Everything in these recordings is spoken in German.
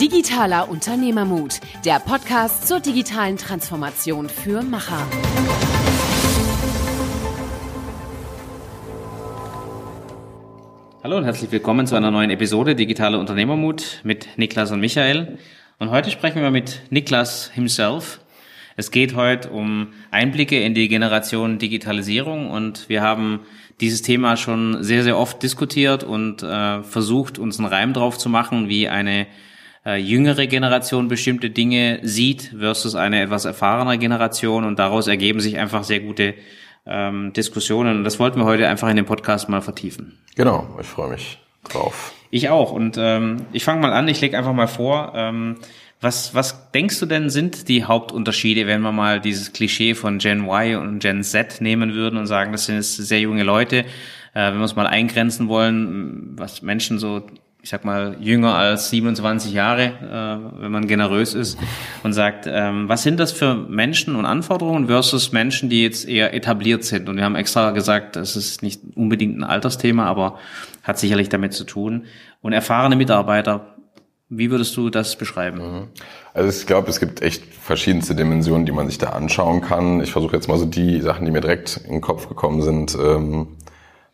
Digitaler Unternehmermut, der Podcast zur digitalen Transformation für Macher. Hallo und herzlich willkommen zu einer neuen Episode Digitaler Unternehmermut mit Niklas und Michael. Und heute sprechen wir mit Niklas himself. Es geht heute um Einblicke in die Generation Digitalisierung und wir haben dieses Thema schon sehr, sehr oft diskutiert und äh, versucht, uns einen Reim drauf zu machen, wie eine äh, jüngere Generation bestimmte Dinge sieht versus eine etwas erfahrenere Generation und daraus ergeben sich einfach sehr gute ähm, Diskussionen und das wollten wir heute einfach in dem Podcast mal vertiefen. Genau, ich freue mich drauf. Ich auch und ähm, ich fange mal an, ich lege einfach mal vor, ähm, was, was denkst du denn sind die Hauptunterschiede, wenn wir mal dieses Klischee von Gen Y und Gen Z nehmen würden und sagen, das sind jetzt sehr junge Leute, äh, wenn wir es mal eingrenzen wollen, was Menschen so, ich sag mal, jünger als 27 Jahre, äh, wenn man generös ist und sagt, ähm, was sind das für Menschen und Anforderungen versus Menschen, die jetzt eher etabliert sind? Und wir haben extra gesagt, das ist nicht unbedingt ein Altersthema, aber hat sicherlich damit zu tun. Und erfahrene Mitarbeiter, wie würdest du das beschreiben? Mhm. Also ich glaube, es gibt echt verschiedenste Dimensionen, die man sich da anschauen kann. Ich versuche jetzt mal so die Sachen, die mir direkt in den Kopf gekommen sind, ähm,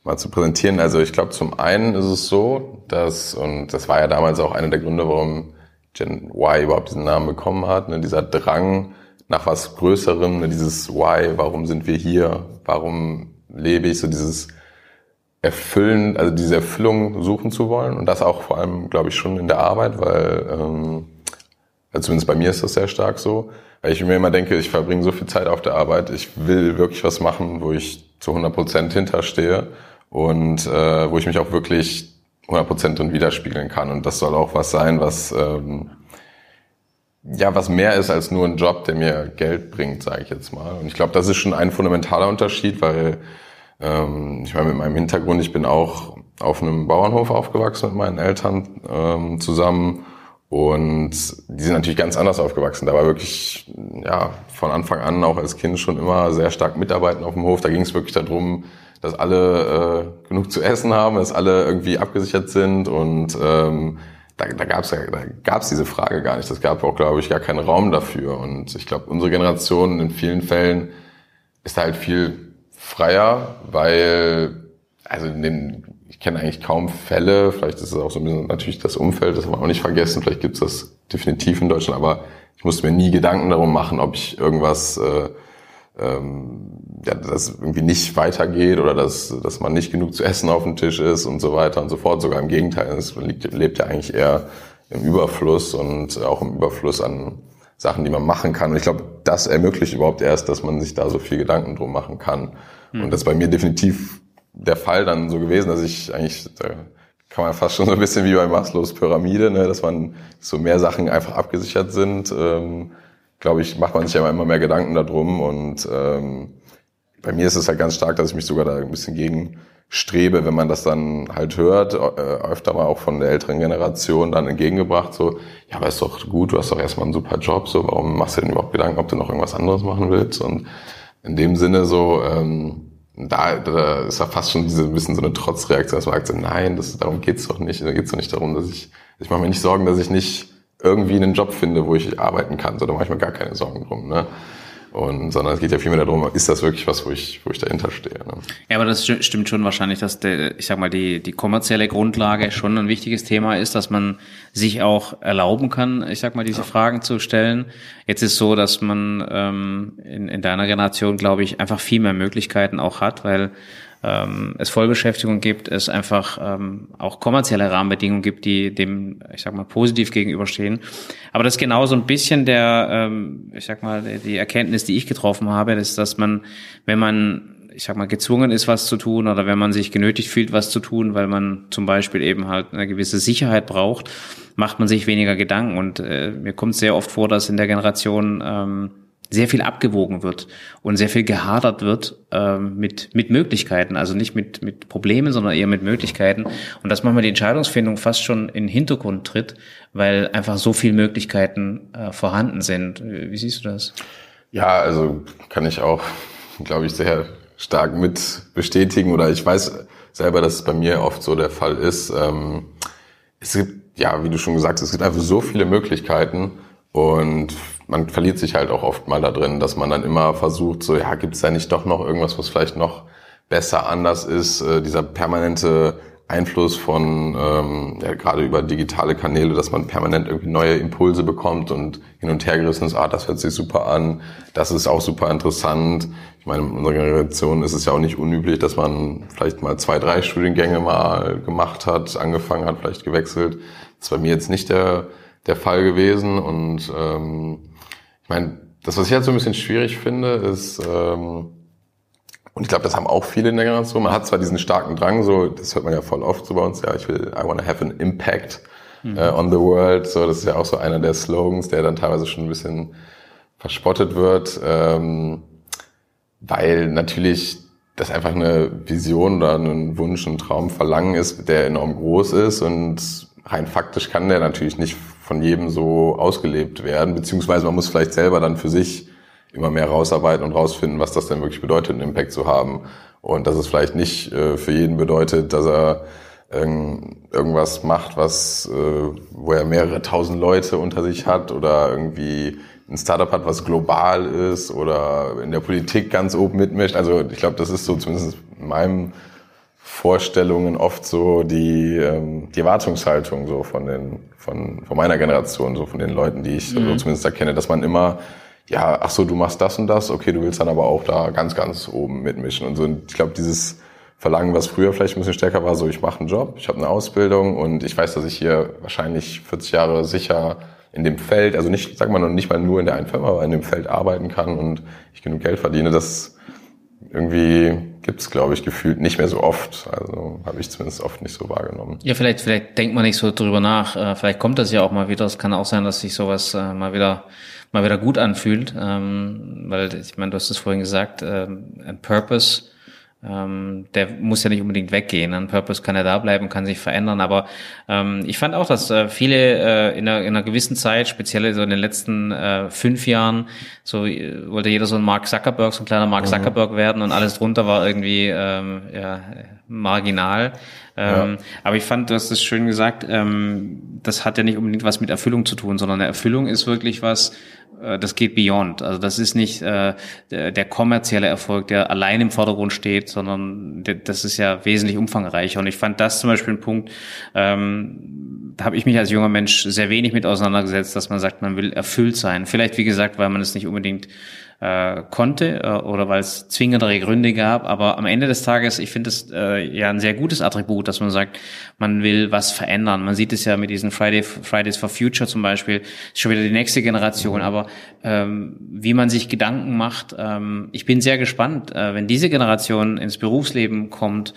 mal zu präsentieren. Also ich glaube, zum einen ist es so, dass, und das war ja damals auch einer der Gründe, warum Gen Y überhaupt diesen Namen bekommen hat, ne, dieser Drang nach was Größerem, ne, dieses Why, warum sind wir hier, warum lebe ich, so dieses erfüllen, also diese Erfüllung suchen zu wollen. Und das auch vor allem, glaube ich, schon in der Arbeit, weil ähm, also zumindest bei mir ist das sehr stark so, weil ich mir immer denke, ich verbringe so viel Zeit auf der Arbeit, ich will wirklich was machen, wo ich zu 100 Prozent hinterstehe und äh, wo ich mich auch wirklich 100 Prozent drin widerspiegeln kann und das soll auch was sein, was ähm, ja, was mehr ist als nur ein Job, der mir Geld bringt, sage ich jetzt mal. Und ich glaube, das ist schon ein fundamentaler Unterschied, weil ähm, ich meine, mit meinem Hintergrund, ich bin auch auf einem Bauernhof aufgewachsen mit meinen Eltern ähm, zusammen und die sind natürlich ganz anders aufgewachsen. Da war wirklich, ja, von Anfang an auch als Kind schon immer sehr stark mitarbeiten auf dem Hof. Da ging es wirklich darum, dass alle äh, genug zu essen haben, dass alle irgendwie abgesichert sind und ähm, da, da gab es ja, da gab's diese Frage gar nicht. Das gab auch, glaube ich, gar keinen Raum dafür. Und ich glaube, unsere Generation in vielen Fällen ist halt viel freier, weil, also in den, ich kenne eigentlich kaum Fälle, vielleicht ist es auch so ein bisschen natürlich das Umfeld, das haben wir auch nicht vergessen, vielleicht gibt es das definitiv in Deutschland, aber ich musste mir nie Gedanken darum machen, ob ich irgendwas, äh, ähm, ja, das irgendwie nicht weitergeht oder dass, dass man nicht genug zu essen auf dem Tisch ist und so weiter und so fort. Sogar im Gegenteil, es lebt ja eigentlich eher im Überfluss und auch im Überfluss an Sachen, die man machen kann. Und ich glaube, das ermöglicht überhaupt erst, dass man sich da so viel Gedanken drum machen kann. Mhm. Und das ist bei mir definitiv der Fall dann so gewesen, dass ich eigentlich, da kann man fast schon so ein bisschen wie bei Maslows Pyramide, ne, dass man so mehr Sachen einfach abgesichert sind. Ähm, glaube ich, macht man sich ja immer mehr Gedanken darum. Und ähm, bei mir ist es halt ganz stark, dass ich mich sogar da ein bisschen gegen strebe, wenn man das dann halt hört, äh, öfter mal auch von der älteren Generation dann entgegengebracht, so, ja, aber ist doch gut, du hast doch erstmal einen super Job, so, warum machst du denn überhaupt Gedanken, ob du noch irgendwas anderes machen willst? Und in dem Sinne so, ähm, da, da ist ja fast schon diese ein bisschen so eine Trotzreaktion, dass man sagt, nein, das, darum geht's doch nicht. Da geht's doch nicht darum, dass ich, ich mache mir nicht Sorgen, dass ich nicht irgendwie einen Job finde, wo ich arbeiten kann. So, da mache ich mir gar keine Sorgen drum. Ne? Und, sondern es geht ja vielmehr darum, ist das wirklich was, wo ich, wo ich dahinter stehe. Ne? Ja, aber das stimmt schon wahrscheinlich, dass der, ich sag mal, die, die kommerzielle Grundlage schon ein wichtiges Thema ist, dass man sich auch erlauben kann, ich sag mal, diese ja. Fragen zu stellen. Jetzt ist so, dass man ähm, in, in deiner Generation, glaube ich, einfach viel mehr Möglichkeiten auch hat, weil ähm, es Vollbeschäftigung gibt, es einfach ähm, auch kommerzielle Rahmenbedingungen gibt, die dem, ich sag mal, positiv gegenüberstehen. Aber das ist genau so ein bisschen der, ähm, ich sag mal, die Erkenntnis, die ich getroffen habe, ist, dass man, wenn man ich sag mal, gezwungen ist, was zu tun oder wenn man sich genötigt fühlt, was zu tun, weil man zum Beispiel eben halt eine gewisse Sicherheit braucht, macht man sich weniger Gedanken. Und äh, mir kommt sehr oft vor, dass in der Generation ähm, sehr viel abgewogen wird und sehr viel gehadert wird ähm, mit, mit Möglichkeiten, also nicht mit, mit Problemen, sondern eher mit Möglichkeiten. Und dass manchmal die Entscheidungsfindung fast schon in den Hintergrund tritt, weil einfach so viele Möglichkeiten äh, vorhanden sind. Wie siehst du das? Ja, also kann ich auch, glaube ich, sehr stark mit bestätigen oder ich weiß selber, dass es bei mir oft so der Fall ist. Ähm, es gibt ja, wie du schon gesagt hast, es gibt einfach so viele Möglichkeiten und man verliert sich halt auch oft mal da drin, dass man dann immer versucht, so, ja, gibt es da nicht doch noch irgendwas, was vielleicht noch besser anders ist, äh, dieser permanente Einfluss von, ähm, ja, gerade über digitale Kanäle, dass man permanent irgendwie neue Impulse bekommt und hin und her gerissen ist, ah, das hört sich super an, das ist auch super interessant. Ich meine, in unserer Generation ist es ja auch nicht unüblich, dass man vielleicht mal zwei, drei Studiengänge mal gemacht hat, angefangen hat, vielleicht gewechselt. Das bei mir jetzt nicht der, der Fall gewesen und ähm, ich meine, das, was ich halt so ein bisschen schwierig finde, ist, ähm, und ich glaube, das haben auch viele in der Generation. Man hat zwar diesen starken Drang, so, das hört man ja voll oft so bei uns, ja, ich will, I want to have an impact mhm. uh, on the world. So, das ist ja auch so einer der Slogans, der dann teilweise schon ein bisschen verspottet wird, ähm, weil natürlich das einfach eine Vision oder ein Wunsch, ein Traum, Verlangen ist, der enorm groß ist und rein faktisch kann der natürlich nicht von jedem so ausgelebt werden, beziehungsweise man muss vielleicht selber dann für sich immer mehr rausarbeiten und rausfinden, was das denn wirklich bedeutet, einen Impact zu haben. Und dass es vielleicht nicht äh, für jeden bedeutet, dass er irgendwas macht, was, äh, wo er mehrere tausend Leute unter sich hat oder irgendwie ein Startup hat, was global ist oder in der Politik ganz oben mitmischt. Also ich glaube, das ist so zumindest in meinem Vorstellungen oft so die, ähm, die Erwartungshaltung so von den von, von meiner Generation, so von den Leuten, die ich mhm. so zumindest erkenne, dass man immer ja, ach so, du machst das und das, okay, du willst dann aber auch da ganz, ganz oben mitmischen und so. Und ich glaube, dieses Verlangen, was früher vielleicht ein bisschen stärker war, so ich mache einen Job, ich habe eine Ausbildung und ich weiß, dass ich hier wahrscheinlich 40 Jahre sicher in dem Feld, also nicht, sag mal nicht mal nur in der einen Firma, aber in dem Feld arbeiten kann und ich genug Geld verdiene, das irgendwie gibt's glaube ich, gefühlt nicht mehr so oft. Also habe ich zumindest oft nicht so wahrgenommen. Ja, vielleicht, vielleicht denkt man nicht so drüber nach. Äh, vielleicht kommt das ja auch mal wieder. Es kann auch sein, dass sich sowas äh, mal wieder mal wieder gut anfühlt, ähm, weil ich meine, du hast es vorhin gesagt, ähm, ein Purpose, ähm, der muss ja nicht unbedingt weggehen. Ein Purpose kann ja da bleiben, kann sich verändern. Aber ähm, ich fand auch, dass äh, viele äh, in, einer, in einer gewissen Zeit, speziell so in den letzten äh, fünf Jahren, so äh, wollte jeder so ein Mark Zuckerberg, so ein kleiner Mark mhm. Zuckerberg mhm. werden und alles drunter war irgendwie ähm, ja, marginal. Ähm, ja. Aber ich fand, du hast es schön gesagt, ähm, das hat ja nicht unbedingt was mit Erfüllung zu tun, sondern eine Erfüllung ist wirklich was, das geht beyond. Also das ist nicht äh, der, kommerzielle Erfolg, der allein im Vordergrund steht, sondern der, das ist ja wesentlich umfangreicher. Und ich fand das zum Beispiel ein Punkt, ähm, da habe ich mich als junger Mensch sehr wenig mit auseinandergesetzt, dass man sagt, man will erfüllt sein. Vielleicht, wie gesagt, weil man es nicht unbedingt äh, konnte äh, oder weil es zwingendere Gründe gab. Aber am Ende des Tages, ich finde es äh, ja ein sehr gutes Attribut, dass man sagt, man will was verändern. Man sieht es ja mit diesen Friday, Fridays for Future zum Beispiel, ist schon wieder die nächste Generation. Aber ähm, wie man sich Gedanken macht, ähm, ich bin sehr gespannt, äh, wenn diese Generation ins Berufsleben kommt,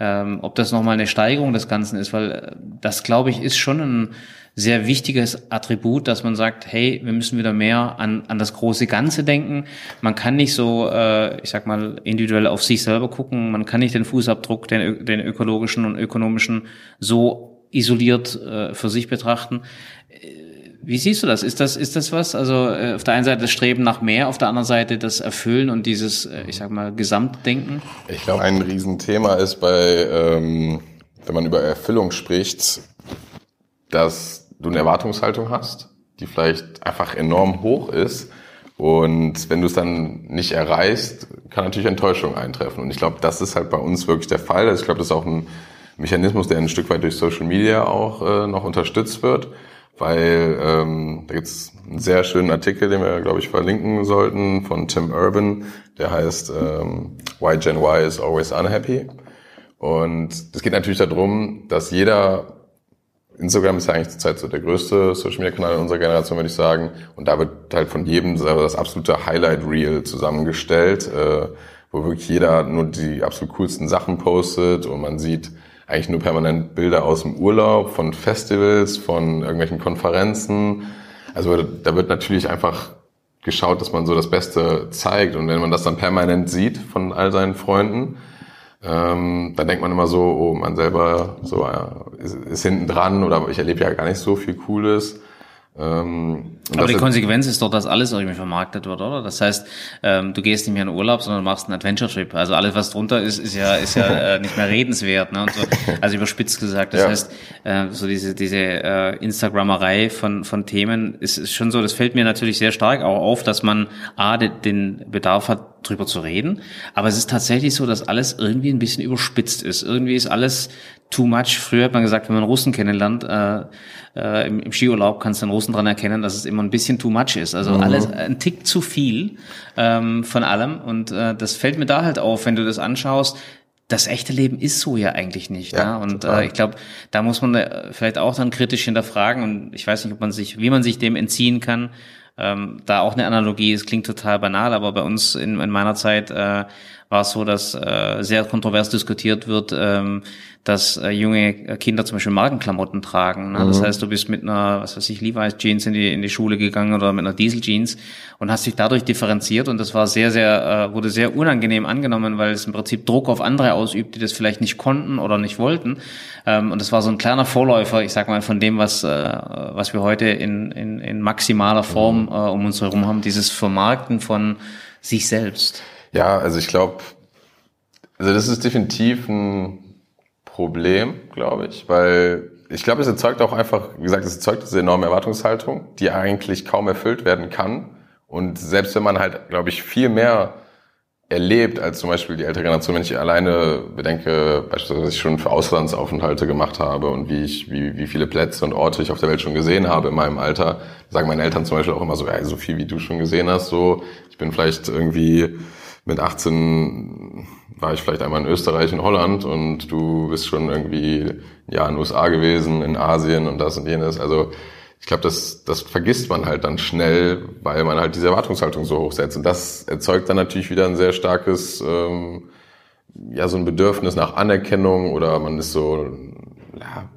ähm, ob das nochmal eine Steigerung des Ganzen ist, weil äh, das, glaube ich, ist schon ein sehr wichtiges Attribut, dass man sagt, hey, wir müssen wieder mehr an, an das große Ganze denken. Man kann nicht so, äh, ich sag mal, individuell auf sich selber gucken. Man kann nicht den Fußabdruck, den, den ökologischen und ökonomischen so isoliert äh, für sich betrachten. Wie siehst du das? Ist das, ist das was? Also äh, auf der einen Seite das Streben nach mehr, auf der anderen Seite das Erfüllen und dieses, äh, ich sag mal, Gesamtdenken? Ich glaube, ein Riesenthema ist bei, ähm, wenn man über Erfüllung spricht, dass du eine Erwartungshaltung hast, die vielleicht einfach enorm hoch ist. Und wenn du es dann nicht erreichst, kann natürlich Enttäuschung eintreffen. Und ich glaube, das ist halt bei uns wirklich der Fall. Also ich glaube, das ist auch ein Mechanismus, der ein Stück weit durch Social Media auch äh, noch unterstützt wird. Weil ähm, da gibt es einen sehr schönen Artikel, den wir, glaube ich, verlinken sollten, von Tim Urban, der heißt ähm, Why Gen Y is Always Unhappy. Und es geht natürlich darum, dass jeder Instagram ist ja eigentlich zurzeit so der größte Social Media Kanal in unserer Generation, würde ich sagen. Und da wird halt von jedem das absolute Highlight Reel zusammengestellt, äh, wo wirklich jeder nur die absolut coolsten Sachen postet und man sieht eigentlich nur permanent Bilder aus dem Urlaub, von Festivals, von irgendwelchen Konferenzen. Also da wird natürlich einfach geschaut, dass man so das Beste zeigt. Und wenn man das dann permanent sieht von all seinen Freunden, ähm, dann denkt man immer so, oh, man selber so äh, ist, ist hinten dran oder ich erlebe ja gar nicht so viel Cooles. Ähm, Aber die Konsequenz ist doch, dass alles irgendwie vermarktet wird, oder? Das heißt, ähm, du gehst nicht mehr in Urlaub, sondern machst einen Adventure-Trip. Also alles, was drunter ist, ist ja, ist ja äh, nicht mehr redenswert. Ne? Und so, also überspitzt gesagt. Das ja. heißt, äh, so diese, diese äh, Instagrammerei von, von Themen ist, ist schon so, das fällt mir natürlich sehr stark auch auf, dass man A, den Bedarf hat, drüber zu reden. Aber es ist tatsächlich so, dass alles irgendwie ein bisschen überspitzt ist. Irgendwie ist alles too much. Früher hat man gesagt, wenn man Russen kennenlernt, äh, äh, im, im Skiurlaub kannst du den Russen dran erkennen, dass es immer ein bisschen too much ist. Also mhm. alles ein Tick zu viel ähm, von allem. Und äh, das fällt mir da halt auf, wenn du das anschaust. Das echte Leben ist so ja eigentlich nicht. Ja, ne? Und äh, ich glaube, da muss man äh, vielleicht auch dann kritisch hinterfragen. Und ich weiß nicht, ob man sich, wie man sich dem entziehen kann. Ähm, da auch eine Analogie, es klingt total banal, aber bei uns in, in meiner Zeit äh, war es so, dass äh, sehr kontrovers diskutiert wird, ähm, dass äh, junge Kinder zum Beispiel Markenklamotten tragen. Ne? Mhm. Das heißt, du bist mit einer, was weiß ich, Levi's Jeans in die, in die Schule gegangen oder mit einer Diesel Jeans und hast dich dadurch differenziert und das war sehr, sehr, äh, wurde sehr unangenehm angenommen, weil es im Prinzip Druck auf andere ausübt, die das vielleicht nicht konnten oder nicht wollten. Ähm, und das war so ein kleiner Vorläufer, ich sag mal, von dem, was, äh, was wir heute in, in, in maximaler Form mhm. äh, um uns herum haben, dieses Vermarkten von sich selbst. Ja, also ich glaube, also das ist definitiv ein Problem, glaube ich, weil ich glaube, es erzeugt auch einfach, wie gesagt, es erzeugt diese enorme Erwartungshaltung, die eigentlich kaum erfüllt werden kann. Und selbst wenn man halt, glaube ich, viel mehr erlebt als zum Beispiel die ältere Generation, wenn ich alleine bedenke, beispielsweise, was ich schon für Auslandsaufenthalte gemacht habe und wie ich, wie, wie viele Plätze und Orte ich auf der Welt schon gesehen habe in meinem Alter, sagen meine Eltern zum Beispiel auch immer so, ja, so viel wie du schon gesehen hast, so, ich bin vielleicht irgendwie mit 18 war ich vielleicht einmal in Österreich und Holland und du bist schon irgendwie ja in den USA gewesen, in Asien und das und jenes. Also ich glaube, das, das vergisst man halt dann schnell, weil man halt diese Erwartungshaltung so hoch setzt. Und das erzeugt dann natürlich wieder ein sehr starkes, ähm, ja, so ein Bedürfnis nach Anerkennung oder man ist so, ja,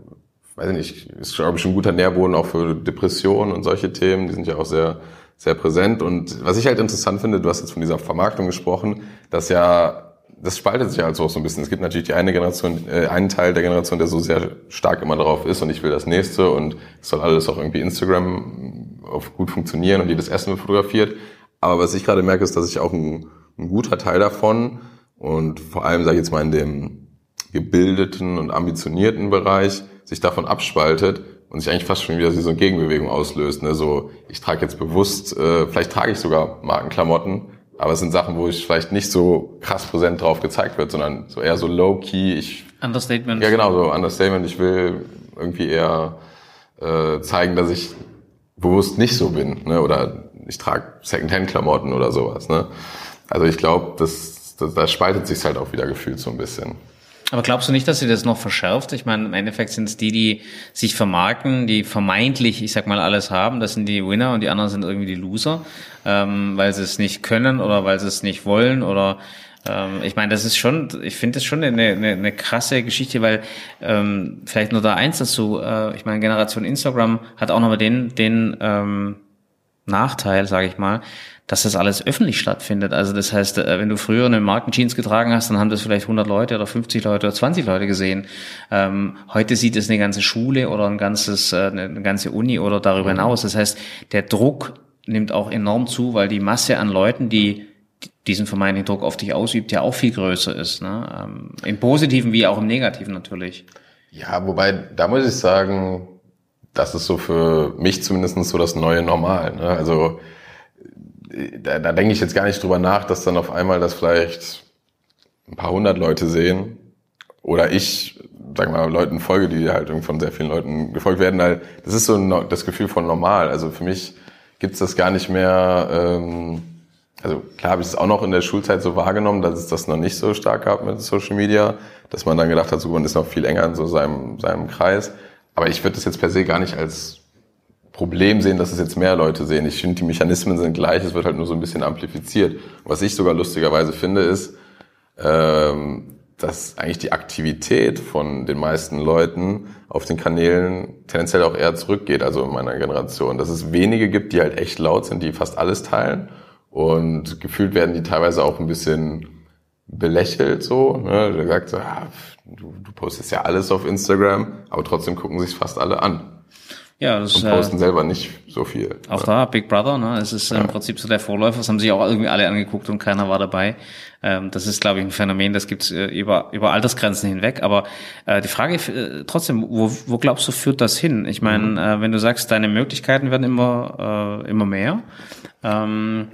weiß ich nicht, ist glaube ich ein guter Nährboden auch für Depressionen und solche Themen. Die sind ja auch sehr sehr präsent. Und was ich halt interessant finde, du hast jetzt von dieser Vermarktung gesprochen, dass ja das spaltet sich also auch so ein bisschen. Es gibt natürlich die eine Generation, äh, einen Teil der Generation, der so sehr stark immer darauf ist und ich will das nächste und es soll alles auch irgendwie Instagram auf gut funktionieren und jedes Essen wird fotografiert. Aber was ich gerade merke, ist, dass ich auch ein, ein guter Teil davon und vor allem, sage ich jetzt mal, in dem gebildeten und ambitionierten Bereich sich davon abspaltet und sich eigentlich fast schon wieder so eine Gegenbewegung auslöst. Ne? So, ich trage jetzt bewusst, äh, vielleicht trage ich sogar Markenklamotten, aber es sind Sachen, wo ich vielleicht nicht so krass präsent drauf gezeigt wird, sondern so eher so low-key. Ich, Understatement. Ja, genau, so Understatement. Ich will irgendwie eher äh, zeigen, dass ich bewusst nicht so bin. Ne? Oder ich trage Secondhand-Klamotten oder sowas. Ne? Also ich glaube, das, das, da spaltet sich halt auch wieder gefühlt so ein bisschen. Aber glaubst du nicht, dass sie das noch verschärft? Ich meine, im Endeffekt sind es die, die sich vermarkten, die vermeintlich, ich sag mal, alles haben. Das sind die Winner und die anderen sind irgendwie die Loser, ähm, weil sie es nicht können oder weil sie es nicht wollen oder ähm, ich meine, das ist schon, ich finde das schon eine, eine, eine krasse Geschichte, weil ähm, vielleicht nur da eins dazu. Äh, ich meine, Generation Instagram hat auch nochmal den den ähm, Nachteil, sage ich mal, dass das alles öffentlich stattfindet. Also das heißt, äh, wenn du früher eine Markenjeans getragen hast, dann haben das vielleicht 100 Leute oder 50 Leute oder 20 Leute gesehen. Ähm, heute sieht es eine ganze Schule oder ein ganzes, äh, eine ganze Uni oder darüber mhm. hinaus. Das heißt, der Druck nimmt auch enorm zu, weil die Masse an Leuten, die diesen vermeintlichen Druck auf dich ausübt, ja auch viel größer ist. Ne? Ähm, Im Positiven wie auch im Negativen natürlich. Ja, wobei, da muss ich sagen, das ist so für mich zumindest so das neue Normal. Ne? Also da, da denke ich jetzt gar nicht drüber nach, dass dann auf einmal das vielleicht ein paar hundert Leute sehen oder ich, sag mal, Leuten folge, die halt von sehr vielen Leuten gefolgt werden. Das ist so ein, das Gefühl von normal. Also für mich gibt's das gar nicht mehr. Ähm, also klar habe ich es auch noch in der Schulzeit so wahrgenommen, dass es das noch nicht so stark gab mit Social Media, dass man dann gedacht hat, so man ist noch viel enger in so seinem, seinem Kreis. Aber ich würde das jetzt per se gar nicht als Problem sehen, dass es jetzt mehr Leute sehen. Ich finde, die Mechanismen sind gleich, es wird halt nur so ein bisschen amplifiziert. Was ich sogar lustigerweise finde, ist, ähm, dass eigentlich die Aktivität von den meisten Leuten auf den Kanälen tendenziell auch eher zurückgeht, also in meiner Generation. Dass es wenige gibt, die halt echt laut sind, die fast alles teilen. Und gefühlt werden die teilweise auch ein bisschen belächelt so. Ne? Der sagt so, ah, du, du postest ja alles auf Instagram, aber trotzdem gucken sich fast alle an. Ja, das und ist, posten äh, selber nicht so viel. Auch da, Big Brother, ne? Es ist im Prinzip so der Vorläufer, das haben sich auch irgendwie alle angeguckt und keiner war dabei. Ähm, das ist, glaube ich, ein Phänomen, das gibt's äh, über, über Altersgrenzen hinweg. Aber äh, die Frage äh, trotzdem, wo, wo glaubst du, führt das hin? Ich meine, Mhm. äh, wenn du sagst, deine Möglichkeiten werden immer, äh, immer mehr, ähm,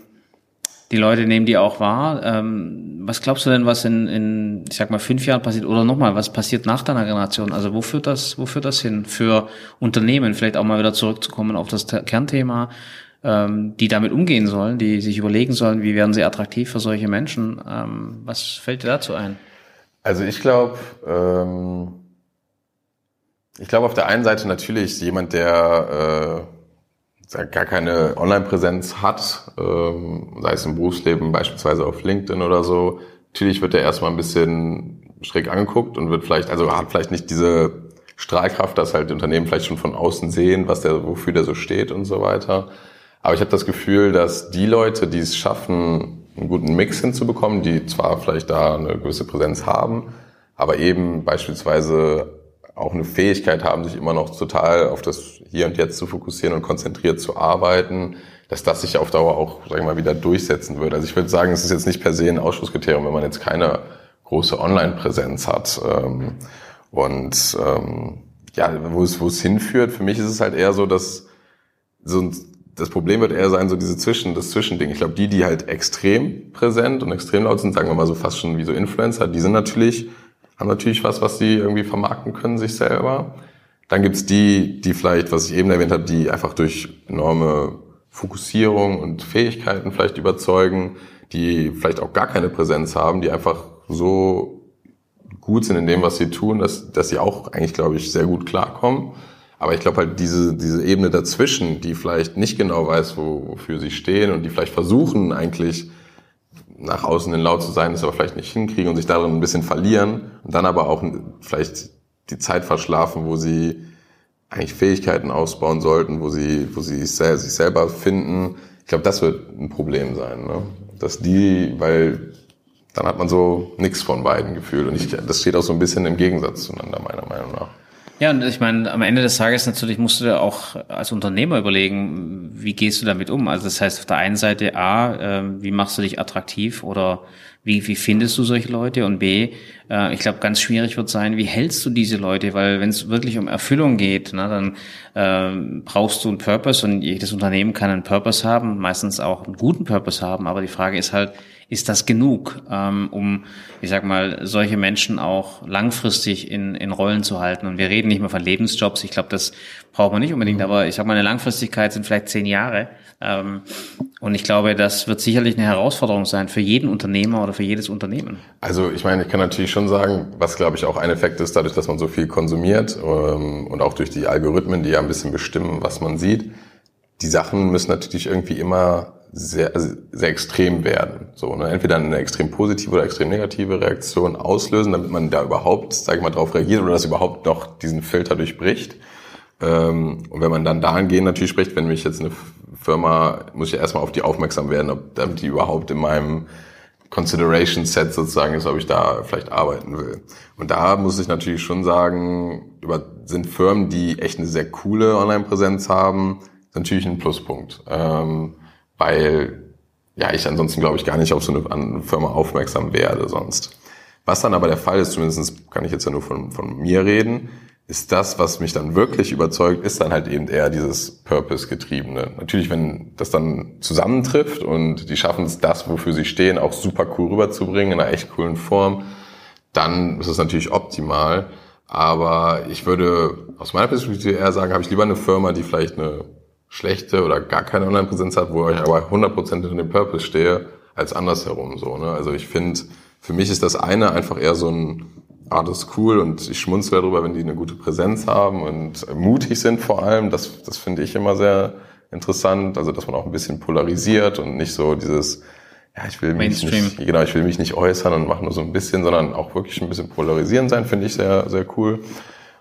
die Leute nehmen die auch wahr. Ähm, was glaubst du denn, was in, in, ich sag mal, fünf Jahren passiert? Oder nochmal, was passiert nach deiner Generation? Also wo führt das, wo führt das hin? Für Unternehmen, vielleicht auch mal wieder zurückzukommen auf das Kernthema, ähm, die damit umgehen sollen, die sich überlegen sollen, wie werden sie attraktiv für solche Menschen? Ähm, was fällt dir dazu ein? Also ich glaube, ähm, ich glaube auf der einen Seite natürlich jemand, der äh, gar keine Online-Präsenz hat, ähm, sei es im Berufsleben beispielsweise auf LinkedIn oder so, natürlich wird er erstmal ein bisschen schräg angeguckt und wird vielleicht, also hat vielleicht nicht diese Strahlkraft, dass halt die Unternehmen vielleicht schon von außen sehen, was der, wofür der so steht und so weiter. Aber ich habe das Gefühl, dass die Leute, die es schaffen, einen guten Mix hinzubekommen, die zwar vielleicht da eine gewisse Präsenz haben, aber eben beispielsweise auch eine Fähigkeit haben, sich immer noch total auf das Hier und Jetzt zu fokussieren und konzentriert zu arbeiten, dass das sich auf Dauer auch, sag ich mal, wieder durchsetzen wird. Also ich würde sagen, es ist jetzt nicht per se ein Ausschlusskriterium, wenn man jetzt keine große Online-Präsenz hat. Ähm, und ähm, ja, wo es, wo es hinführt, für mich ist es halt eher so, dass so ein, das Problem wird eher sein, so diese Zwischen, das Zwischending. Ich glaube, die, die halt extrem präsent und extrem laut sind, sagen wir mal so fast schon wie so Influencer, die sind natürlich, haben natürlich was, was sie irgendwie vermarkten können, sich selber. Dann gibt's die, die vielleicht, was ich eben erwähnt habe, die einfach durch enorme Fokussierung und Fähigkeiten vielleicht überzeugen, die vielleicht auch gar keine Präsenz haben, die einfach so gut sind in dem, was sie tun, dass, dass sie auch eigentlich, glaube ich, sehr gut klarkommen. Aber ich glaube halt diese, diese Ebene dazwischen, die vielleicht nicht genau weiß, wo, wofür sie stehen und die vielleicht versuchen eigentlich nach außen hin laut zu sein, das aber vielleicht nicht hinkriegen und sich darin ein bisschen verlieren und dann aber auch vielleicht die Zeit verschlafen, wo sie eigentlich Fähigkeiten ausbauen sollten, wo sie, wo sie sich sel- sich selber finden. Ich glaube, das wird ein Problem sein, ne? dass die, weil dann hat man so nichts von beiden gefühlt und ich, das steht auch so ein bisschen im Gegensatz zueinander meiner Meinung nach. Ja, und ich meine, am Ende des Tages natürlich musst du dir auch als Unternehmer überlegen, wie gehst du damit um? Also das heißt auf der einen Seite A, äh, wie machst du dich attraktiv oder wie, wie findest du solche Leute? Und B, äh, ich glaube, ganz schwierig wird sein, wie hältst du diese Leute? Weil wenn es wirklich um Erfüllung geht, ne, dann ähm, brauchst du einen Purpose und jedes Unternehmen kann einen Purpose haben, meistens auch einen guten Purpose haben. Aber die Frage ist halt, ist das genug, ähm, um, ich sag mal, solche Menschen auch langfristig in, in Rollen zu halten? Und wir reden nicht mehr von Lebensjobs. Ich glaube, das braucht man nicht unbedingt. Aber ich sag mal, eine Langfristigkeit sind vielleicht zehn Jahre. Ähm, und ich glaube, das wird sicherlich eine Herausforderung sein für jeden Unternehmer oder für jedes Unternehmen. Also ich meine, ich kann natürlich schon sagen, was glaube ich auch ein Effekt ist, dadurch, dass man so viel konsumiert ähm, und auch durch die Algorithmen, die ja ein bisschen bestimmen, was man sieht, die Sachen müssen natürlich irgendwie immer sehr, also sehr extrem werden. So, ne? Entweder eine extrem positive oder extrem negative Reaktion auslösen, damit man da überhaupt, sag ich mal, drauf reagiert oder das überhaupt noch diesen Filter durchbricht. Ähm, und wenn man dann dahingehend natürlich spricht, wenn mich jetzt eine Firma, muss ich erstmal auf die aufmerksam werden, ob die überhaupt in meinem Consideration Set sozusagen ist, ob ich da vielleicht arbeiten will. Und da muss ich natürlich schon sagen, über, sind Firmen, die echt eine sehr coole Online-Präsenz haben, natürlich ein Pluspunkt. Ähm, weil ja ich ansonsten glaube ich gar nicht auf so eine, eine Firma aufmerksam werde sonst. Was dann aber der Fall ist, zumindest kann ich jetzt ja nur von, von mir reden, ist das, was mich dann wirklich überzeugt, ist dann halt eben eher dieses Purpose-getriebene. Natürlich, wenn das dann zusammentrifft und die schaffen es, das, wofür sie stehen, auch super cool rüberzubringen, in einer echt coolen Form, dann ist es natürlich optimal. Aber ich würde aus meiner Perspektive eher sagen, habe ich lieber eine Firma, die vielleicht eine schlechte oder gar keine Online-Präsenz hat, wo ich aber 100% hinter dem Purpose stehe, als andersherum so. Ne? Also ich finde, für mich ist das eine einfach eher so ein ah, das ist cool und ich schmunzle darüber, wenn die eine gute Präsenz haben und mutig sind vor allem. Das, das finde ich immer sehr interessant. Also, dass man auch ein bisschen polarisiert und nicht so dieses, ja, ich will mich Mainstream. nicht, genau, ich will mich nicht äußern und mache nur so ein bisschen, sondern auch wirklich ein bisschen polarisieren sein, finde ich sehr, sehr cool.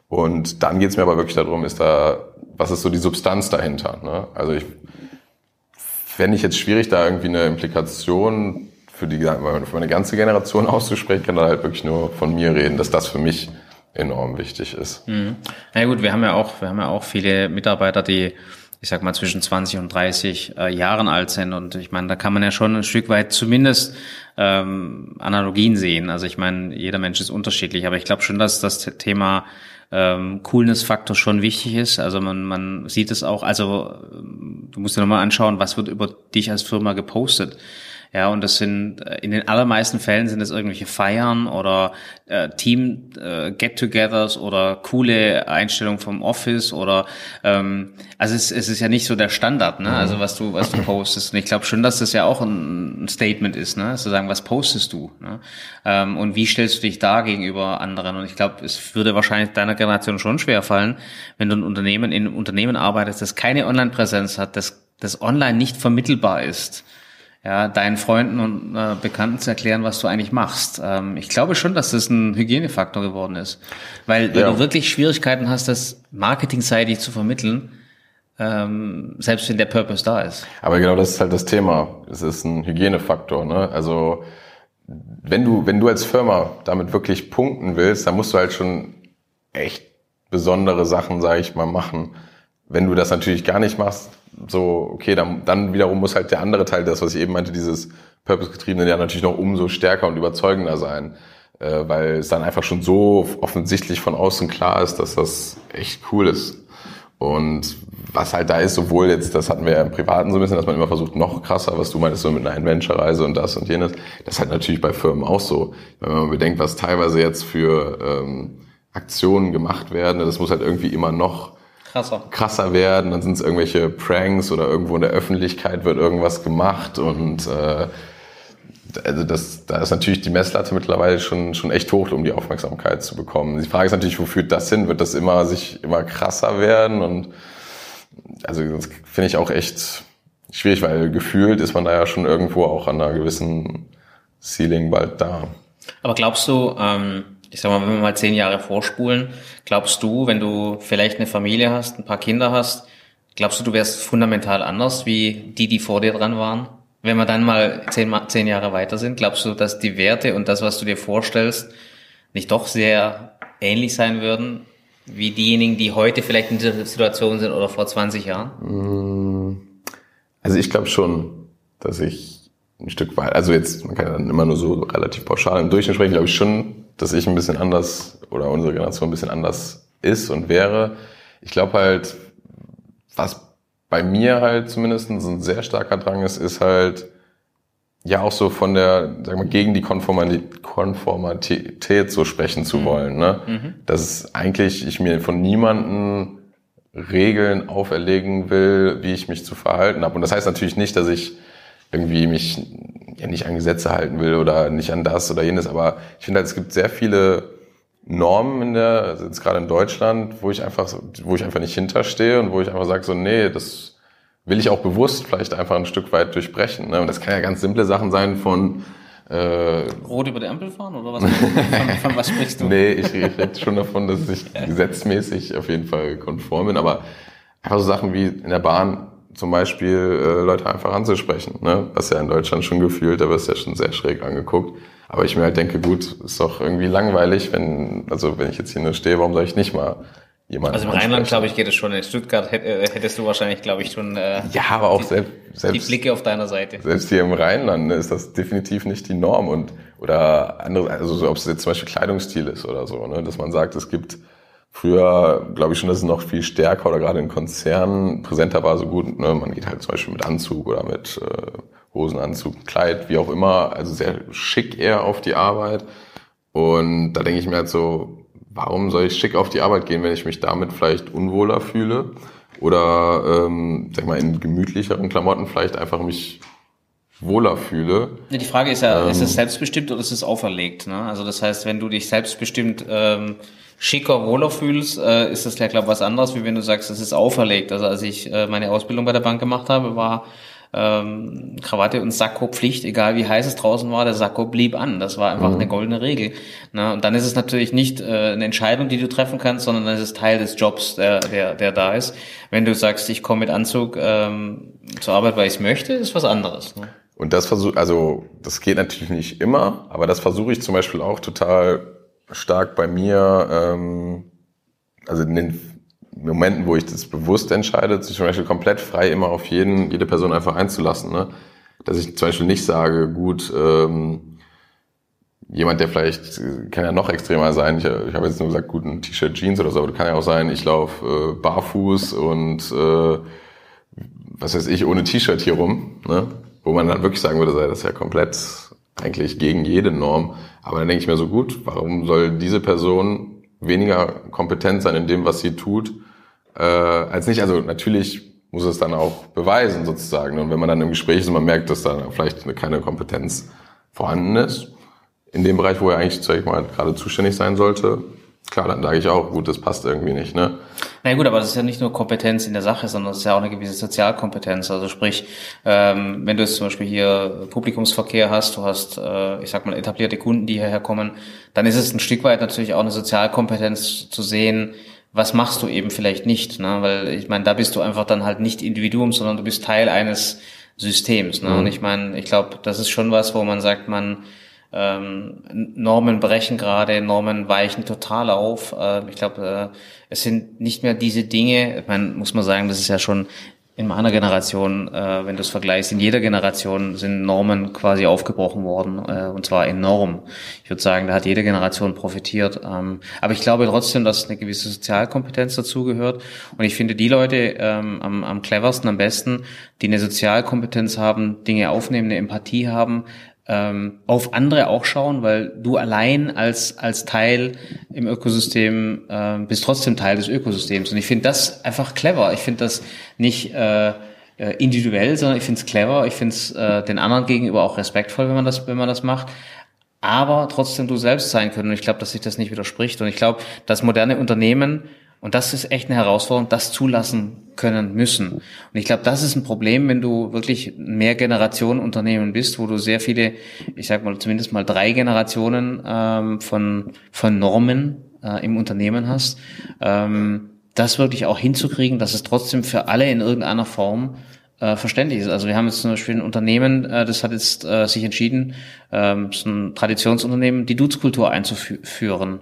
Und dann geht's mir aber wirklich darum, ist da, was ist so die Substanz dahinter? Ne? Also ich fände ich jetzt schwierig, da irgendwie eine Implikation für die für meine ganze Generation auszusprechen, kann da halt wirklich nur von mir reden, dass das für mich enorm wichtig ist. Mhm. Na gut, wir haben ja auch, wir haben ja auch viele Mitarbeiter, die ich sag mal, zwischen 20 und 30 äh, Jahren alt sind. Und ich meine, da kann man ja schon ein Stück weit zumindest ähm, Analogien sehen. Also ich meine, jeder Mensch ist unterschiedlich, aber ich glaube schon, dass das Thema ähm, Coolness-Faktor schon wichtig ist. Also man, man sieht es auch, also du musst dir nochmal anschauen, was wird über dich als Firma gepostet. Ja, und das sind äh, in den allermeisten Fällen sind es irgendwelche Feiern oder äh, Team äh, Get-togethers oder coole Einstellungen vom Office oder ähm, also es, es ist ja nicht so der Standard, ne? Also was du was du postest. Und ich glaube schon, dass das ja auch ein, ein Statement ist, ne? Zu sagen, was postest du? Ne? Ähm, und wie stellst du dich da gegenüber anderen? Und ich glaube, es würde wahrscheinlich deiner Generation schon schwer fallen, wenn du ein Unternehmen in einem Unternehmen arbeitest, das keine Online-Präsenz hat, das das online nicht vermittelbar ist ja, deinen Freunden und äh, Bekannten zu erklären, was du eigentlich machst. Ähm, ich glaube schon, dass das ein Hygienefaktor geworden ist. Weil wenn ja. du wirklich Schwierigkeiten hast, das marketingseitig zu vermitteln, ähm, selbst wenn der Purpose da ist. Aber genau das ist halt das Thema. Es ist ein Hygienefaktor. Ne? Also wenn du, wenn du als Firma damit wirklich punkten willst, dann musst du halt schon echt besondere Sachen, sage ich mal, machen. Wenn du das natürlich gar nicht machst, so, okay, dann, dann wiederum muss halt der andere Teil, das, was ich eben meinte, dieses Purpose-getriebene, ja natürlich noch umso stärker und überzeugender sein, äh, weil es dann einfach schon so offensichtlich von außen klar ist, dass das echt cool ist. Und was halt da ist, sowohl jetzt, das hatten wir ja im Privaten so ein bisschen, dass man immer versucht, noch krasser, was du meintest, so mit einer Adventure-Reise und das und jenes, das ist halt natürlich bei Firmen auch so. Wenn man bedenkt, was teilweise jetzt für ähm, Aktionen gemacht werden, das muss halt irgendwie immer noch krasser, krasser werden. Dann sind es irgendwelche Pranks oder irgendwo in der Öffentlichkeit wird irgendwas gemacht und äh, also das, da ist natürlich die Messlatte mittlerweile schon, schon echt hoch, um die Aufmerksamkeit zu bekommen. Die Frage ist natürlich, wo führt das hin? Wird das immer sich immer krasser werden? Und also das finde ich auch echt schwierig, weil gefühlt ist man da ja schon irgendwo auch an einer gewissen Ceiling bald da. Aber glaubst du, ähm, ich sag mal, wenn wir mal zehn Jahre vorspulen, glaubst du, wenn du vielleicht eine Familie hast, ein paar Kinder hast, glaubst du, du wärst fundamental anders wie die, die vor dir dran waren? Wenn wir dann mal zehn, zehn Jahre weiter sind, glaubst du, dass die Werte und das, was du dir vorstellst, nicht doch sehr ähnlich sein würden wie diejenigen, die heute vielleicht in dieser Situation sind oder vor 20 Jahren? Also ich glaube schon, dass ich ein Stück weit, also jetzt, man kann ja dann immer nur so relativ pauschal im Durchschnitt sprechen, glaube ich schon, dass ich ein bisschen anders oder unsere Generation ein bisschen anders ist und wäre. Ich glaube halt, was bei mir halt zumindest ein sehr starker Drang ist, ist halt ja auch so von der, sag mal, gegen die Konformität so sprechen zu mhm. wollen. Ne? Mhm. Dass eigentlich ich mir von niemanden Regeln auferlegen will, wie ich mich zu verhalten habe. Und das heißt natürlich nicht, dass ich irgendwie mich ja nicht an Gesetze halten will oder nicht an das oder jenes, aber ich finde halt, es gibt sehr viele Normen in der, also jetzt gerade in Deutschland, wo ich einfach, wo ich einfach nicht hinterstehe und wo ich einfach sage so, nee, das will ich auch bewusst vielleicht einfach ein Stück weit durchbrechen. Ne? Und das kann ja ganz simple Sachen sein von äh, Rot über die Ampel fahren oder was? von, von was sprichst du? nee, ich rede schon davon, dass ich gesetzmäßig auf jeden Fall konform bin, aber einfach so Sachen wie in der Bahn zum Beispiel äh, Leute einfach anzusprechen, ne? was ja in Deutschland schon gefühlt, da wirst du ja schon sehr schräg angeguckt. Aber ich mir halt denke, gut, ist doch irgendwie langweilig, wenn, also wenn ich jetzt hier nur stehe, warum soll ich nicht mal jemanden Also im Rheinland, glaube ich, geht es schon. In Stuttgart äh, hättest du wahrscheinlich, glaube ich, schon äh, ja, aber auch die, selbst, selbst, die Blicke auf deiner Seite. Selbst hier im Rheinland ne, ist das definitiv nicht die Norm und oder andere, also so, ob es jetzt zum Beispiel Kleidungsstil ist oder so, ne, dass man sagt, es gibt Früher glaube ich schon, dass es noch viel stärker oder gerade in Konzernen präsenter war so gut. Ne? Man geht halt zum Beispiel mit Anzug oder mit äh, Hosenanzug, Kleid, wie auch immer, also sehr schick eher auf die Arbeit. Und da denke ich mir halt so, warum soll ich schick auf die Arbeit gehen, wenn ich mich damit vielleicht unwohler fühle? Oder, ähm, sag mal, in gemütlicheren Klamotten vielleicht einfach mich wohler fühle. Die Frage ist ja, ähm, ist es selbstbestimmt oder ist es auferlegt? Ne? Also das heißt, wenn du dich selbstbestimmt ähm, schicker, wohler fühlst, äh, ist das ja, glaube ich, was anderes, wie wenn du sagst, das ist auferlegt. Also als ich äh, meine Ausbildung bei der Bank gemacht habe, war ähm, Krawatte und Sakko Pflicht, egal wie heiß es draußen war, der Sakko blieb an. Das war einfach mhm. eine goldene Regel. Na, und dann ist es natürlich nicht äh, eine Entscheidung, die du treffen kannst, sondern dann ist es Teil des Jobs, der, der, der da ist. Wenn du sagst, ich komme mit Anzug ähm, zur Arbeit, weil ich es möchte, ist was anderes. Ne? Und das versuche, also das geht natürlich nicht immer, aber das versuche ich zum Beispiel auch total stark bei mir, ähm, also in den Momenten, wo ich das bewusst entscheide, sich zum Beispiel komplett frei immer auf jeden, jede Person einfach einzulassen. Ne? Dass ich zum Beispiel nicht sage, gut, ähm, jemand, der vielleicht, kann ja noch extremer sein, ich, ich habe jetzt nur gesagt, gut, ein T-Shirt, Jeans oder so, aber kann ja auch sein, ich laufe äh, barfuß und äh, was weiß ich, ohne T-Shirt hier rum, ne? wo man dann wirklich sagen würde, sei das ja komplett eigentlich gegen jede Norm. Aber dann denke ich mir so, gut, warum soll diese Person weniger kompetent sein in dem, was sie tut, äh, als nicht? Also natürlich muss es dann auch beweisen sozusagen. Und wenn man dann im Gespräch ist und man merkt, dass da vielleicht keine Kompetenz vorhanden ist, in dem Bereich, wo er eigentlich, sag ich mal, gerade zuständig sein sollte, klar, dann sage ich auch, gut, das passt irgendwie nicht, ne? Na gut, aber das ist ja nicht nur Kompetenz in der Sache, sondern es ist ja auch eine gewisse Sozialkompetenz. Also sprich, ähm, wenn du jetzt zum Beispiel hier Publikumsverkehr hast, du hast, äh, ich sag mal, etablierte Kunden, die hierher kommen, dann ist es ein Stück weit natürlich auch eine Sozialkompetenz zu sehen, was machst du eben vielleicht nicht, ne? Weil ich meine, da bist du einfach dann halt nicht Individuum, sondern du bist Teil eines Systems. Ne? Mhm. Und ich meine, ich glaube, das ist schon was, wo man sagt, man ähm, Normen brechen gerade, Normen weichen total auf. Äh, ich glaube, äh, es sind nicht mehr diese Dinge, meine, muss man sagen, das ist ja schon in meiner Generation, äh, wenn du es vergleichst, in jeder Generation sind Normen quasi aufgebrochen worden, äh, und zwar enorm. Ich würde sagen, da hat jede Generation profitiert. Ähm, aber ich glaube trotzdem, dass eine gewisse Sozialkompetenz dazugehört. Und ich finde die Leute ähm, am, am cleversten, am besten, die eine Sozialkompetenz haben, Dinge aufnehmen, eine Empathie haben, ähm, auf andere auch schauen, weil du allein als, als Teil im Ökosystem äh, bist trotzdem Teil des Ökosystems. Und ich finde das einfach clever. Ich finde das nicht äh, äh individuell, sondern ich finde es clever. Ich finde es äh, den anderen gegenüber auch respektvoll, wenn man das, wenn man das macht. Aber trotzdem du selbst sein können. Und ich glaube, dass sich das nicht widerspricht. Und ich glaube, dass moderne Unternehmen und das ist echt eine Herausforderung, das zulassen können müssen. Und ich glaube, das ist ein Problem, wenn du wirklich mehr Generationen Unternehmen bist, wo du sehr viele, ich sag mal zumindest mal drei Generationen ähm, von, von Normen äh, im Unternehmen hast. Ähm, das wirklich auch hinzukriegen, dass es trotzdem für alle in irgendeiner Form äh, verständlich ist. Also wir haben jetzt zum Beispiel ein Unternehmen, äh, das hat jetzt äh, sich entschieden, äh, ist ein Traditionsunternehmen, die Duzkultur einzuführen.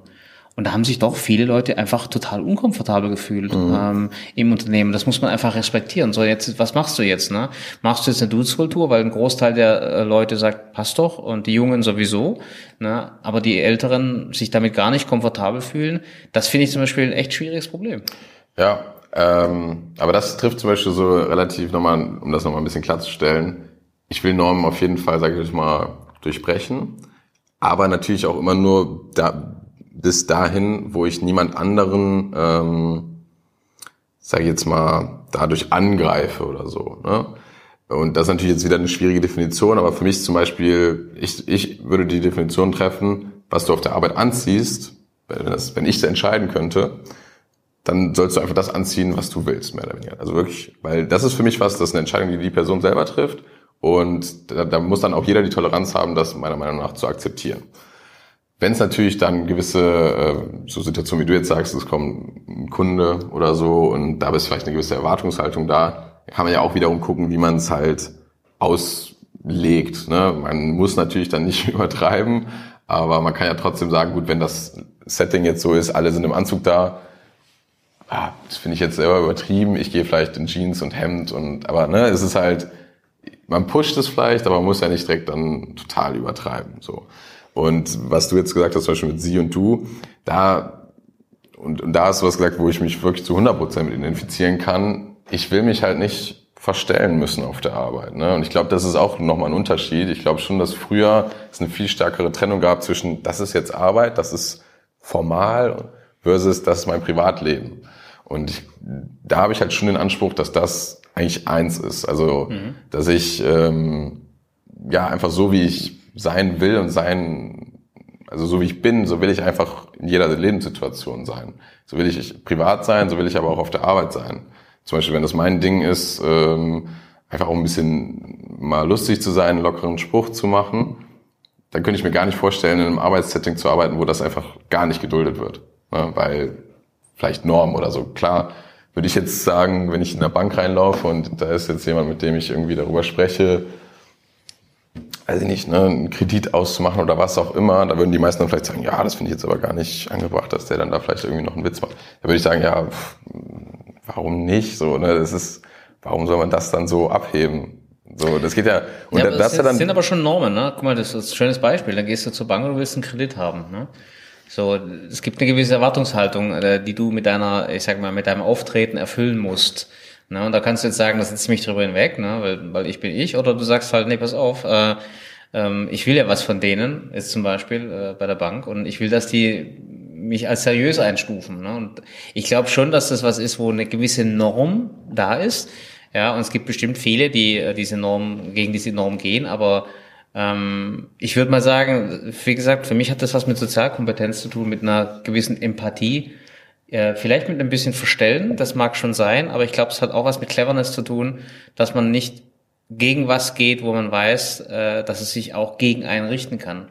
Und da haben sich doch viele Leute einfach total unkomfortabel gefühlt mhm. ähm, im Unternehmen. Das muss man einfach respektieren. So, jetzt, was machst du jetzt? Ne? Machst du jetzt eine Dudeskultur, weil ein Großteil der äh, Leute sagt, passt doch, und die Jungen sowieso. Ne? Aber die Älteren sich damit gar nicht komfortabel fühlen. Das finde ich zum Beispiel ein echt schwieriges Problem. Ja, ähm, aber das trifft zum Beispiel so relativ nochmal, um das nochmal ein bisschen klarzustellen. Ich will Normen auf jeden Fall, sage ich mal, durchbrechen. Aber natürlich auch immer nur da, bis dahin, wo ich niemand anderen, ähm, sage ich jetzt mal, dadurch angreife oder so. Ne? Und das ist natürlich jetzt wieder eine schwierige Definition, aber für mich zum Beispiel, ich, ich würde die Definition treffen, was du auf der Arbeit anziehst, wenn, das, wenn ich es entscheiden könnte, dann sollst du einfach das anziehen, was du willst, mehr oder weniger. Also wirklich, weil das ist für mich was, das ist eine Entscheidung, die die Person selber trifft. Und da, da muss dann auch jeder die Toleranz haben, das meiner Meinung nach zu akzeptieren. Wenn es natürlich dann gewisse, äh, so Situationen, wie du jetzt sagst, es kommt ein Kunde oder so und da ist vielleicht eine gewisse Erwartungshaltung da, kann man ja auch wiederum gucken, wie man es halt auslegt. Ne? Man muss natürlich dann nicht übertreiben, aber man kann ja trotzdem sagen, gut, wenn das Setting jetzt so ist, alle sind im Anzug da, ah, das finde ich jetzt selber übertrieben, ich gehe vielleicht in Jeans und Hemd und aber ne, es ist halt, man pusht es vielleicht, aber man muss ja nicht direkt dann total übertreiben. So. Und was du jetzt gesagt hast, zum Beispiel mit sie und du, da, und, und da hast du was gesagt, wo ich mich wirklich zu 100% mit identifizieren kann. Ich will mich halt nicht verstellen müssen auf der Arbeit. Ne? Und ich glaube, das ist auch nochmal ein Unterschied. Ich glaube schon, dass früher es eine viel stärkere Trennung gab zwischen, das ist jetzt Arbeit, das ist formal, versus das ist mein Privatleben. Und ich, da habe ich halt schon den Anspruch, dass das eigentlich eins ist. Also, mhm. dass ich ähm, ja einfach so, wie ich sein will und sein, also so wie ich bin, so will ich einfach in jeder Lebenssituation sein. So will ich privat sein, so will ich aber auch auf der Arbeit sein. Zum Beispiel, wenn das mein Ding ist, ähm, einfach auch ein bisschen mal lustig zu sein, einen lockeren Spruch zu machen, dann könnte ich mir gar nicht vorstellen, in einem Arbeitssetting zu arbeiten, wo das einfach gar nicht geduldet wird. Ne? Weil vielleicht Norm oder so. Klar, würde ich jetzt sagen, wenn ich in der Bank reinlaufe und da ist jetzt jemand, mit dem ich irgendwie darüber spreche, weiß ich nicht, ne, einen Kredit auszumachen oder was auch immer, da würden die meisten dann vielleicht sagen, ja, das finde ich jetzt aber gar nicht angebracht, dass der dann da vielleicht irgendwie noch einen Witz macht. Da würde ich sagen, ja, pff, warum nicht? So, ne, das ist, warum soll man das dann so abheben? So, das geht ja. Und ja, das, das sind, ja dann sind aber schon Normen, ne? Guck mal, das ist ein schönes Beispiel. Dann gehst du zur Bank und du willst einen Kredit haben, ne? So, es gibt eine gewisse Erwartungshaltung, äh, die du mit deiner, ich sag mal, mit deinem Auftreten erfüllen musst. Ne? Und da kannst du jetzt sagen, das setzt mich drüber hinweg, ne? weil, weil ich bin ich, oder du sagst halt, nee, pass auf, äh, ähm, ich will ja was von denen, jetzt zum Beispiel äh, bei der Bank, und ich will, dass die mich als seriös einstufen. Ne? Und ich glaube schon, dass das was ist, wo eine gewisse Norm da ist. Ja, und es gibt bestimmt viele, die äh, diese Norm gegen diese Norm gehen, aber ähm, ich würde mal sagen, wie gesagt, für mich hat das was mit Sozialkompetenz zu tun, mit einer gewissen Empathie. Äh, vielleicht mit ein bisschen Verstellen, das mag schon sein, aber ich glaube, es hat auch was mit Cleverness zu tun, dass man nicht gegen was geht, wo man weiß, äh, dass es sich auch gegen einen richten kann.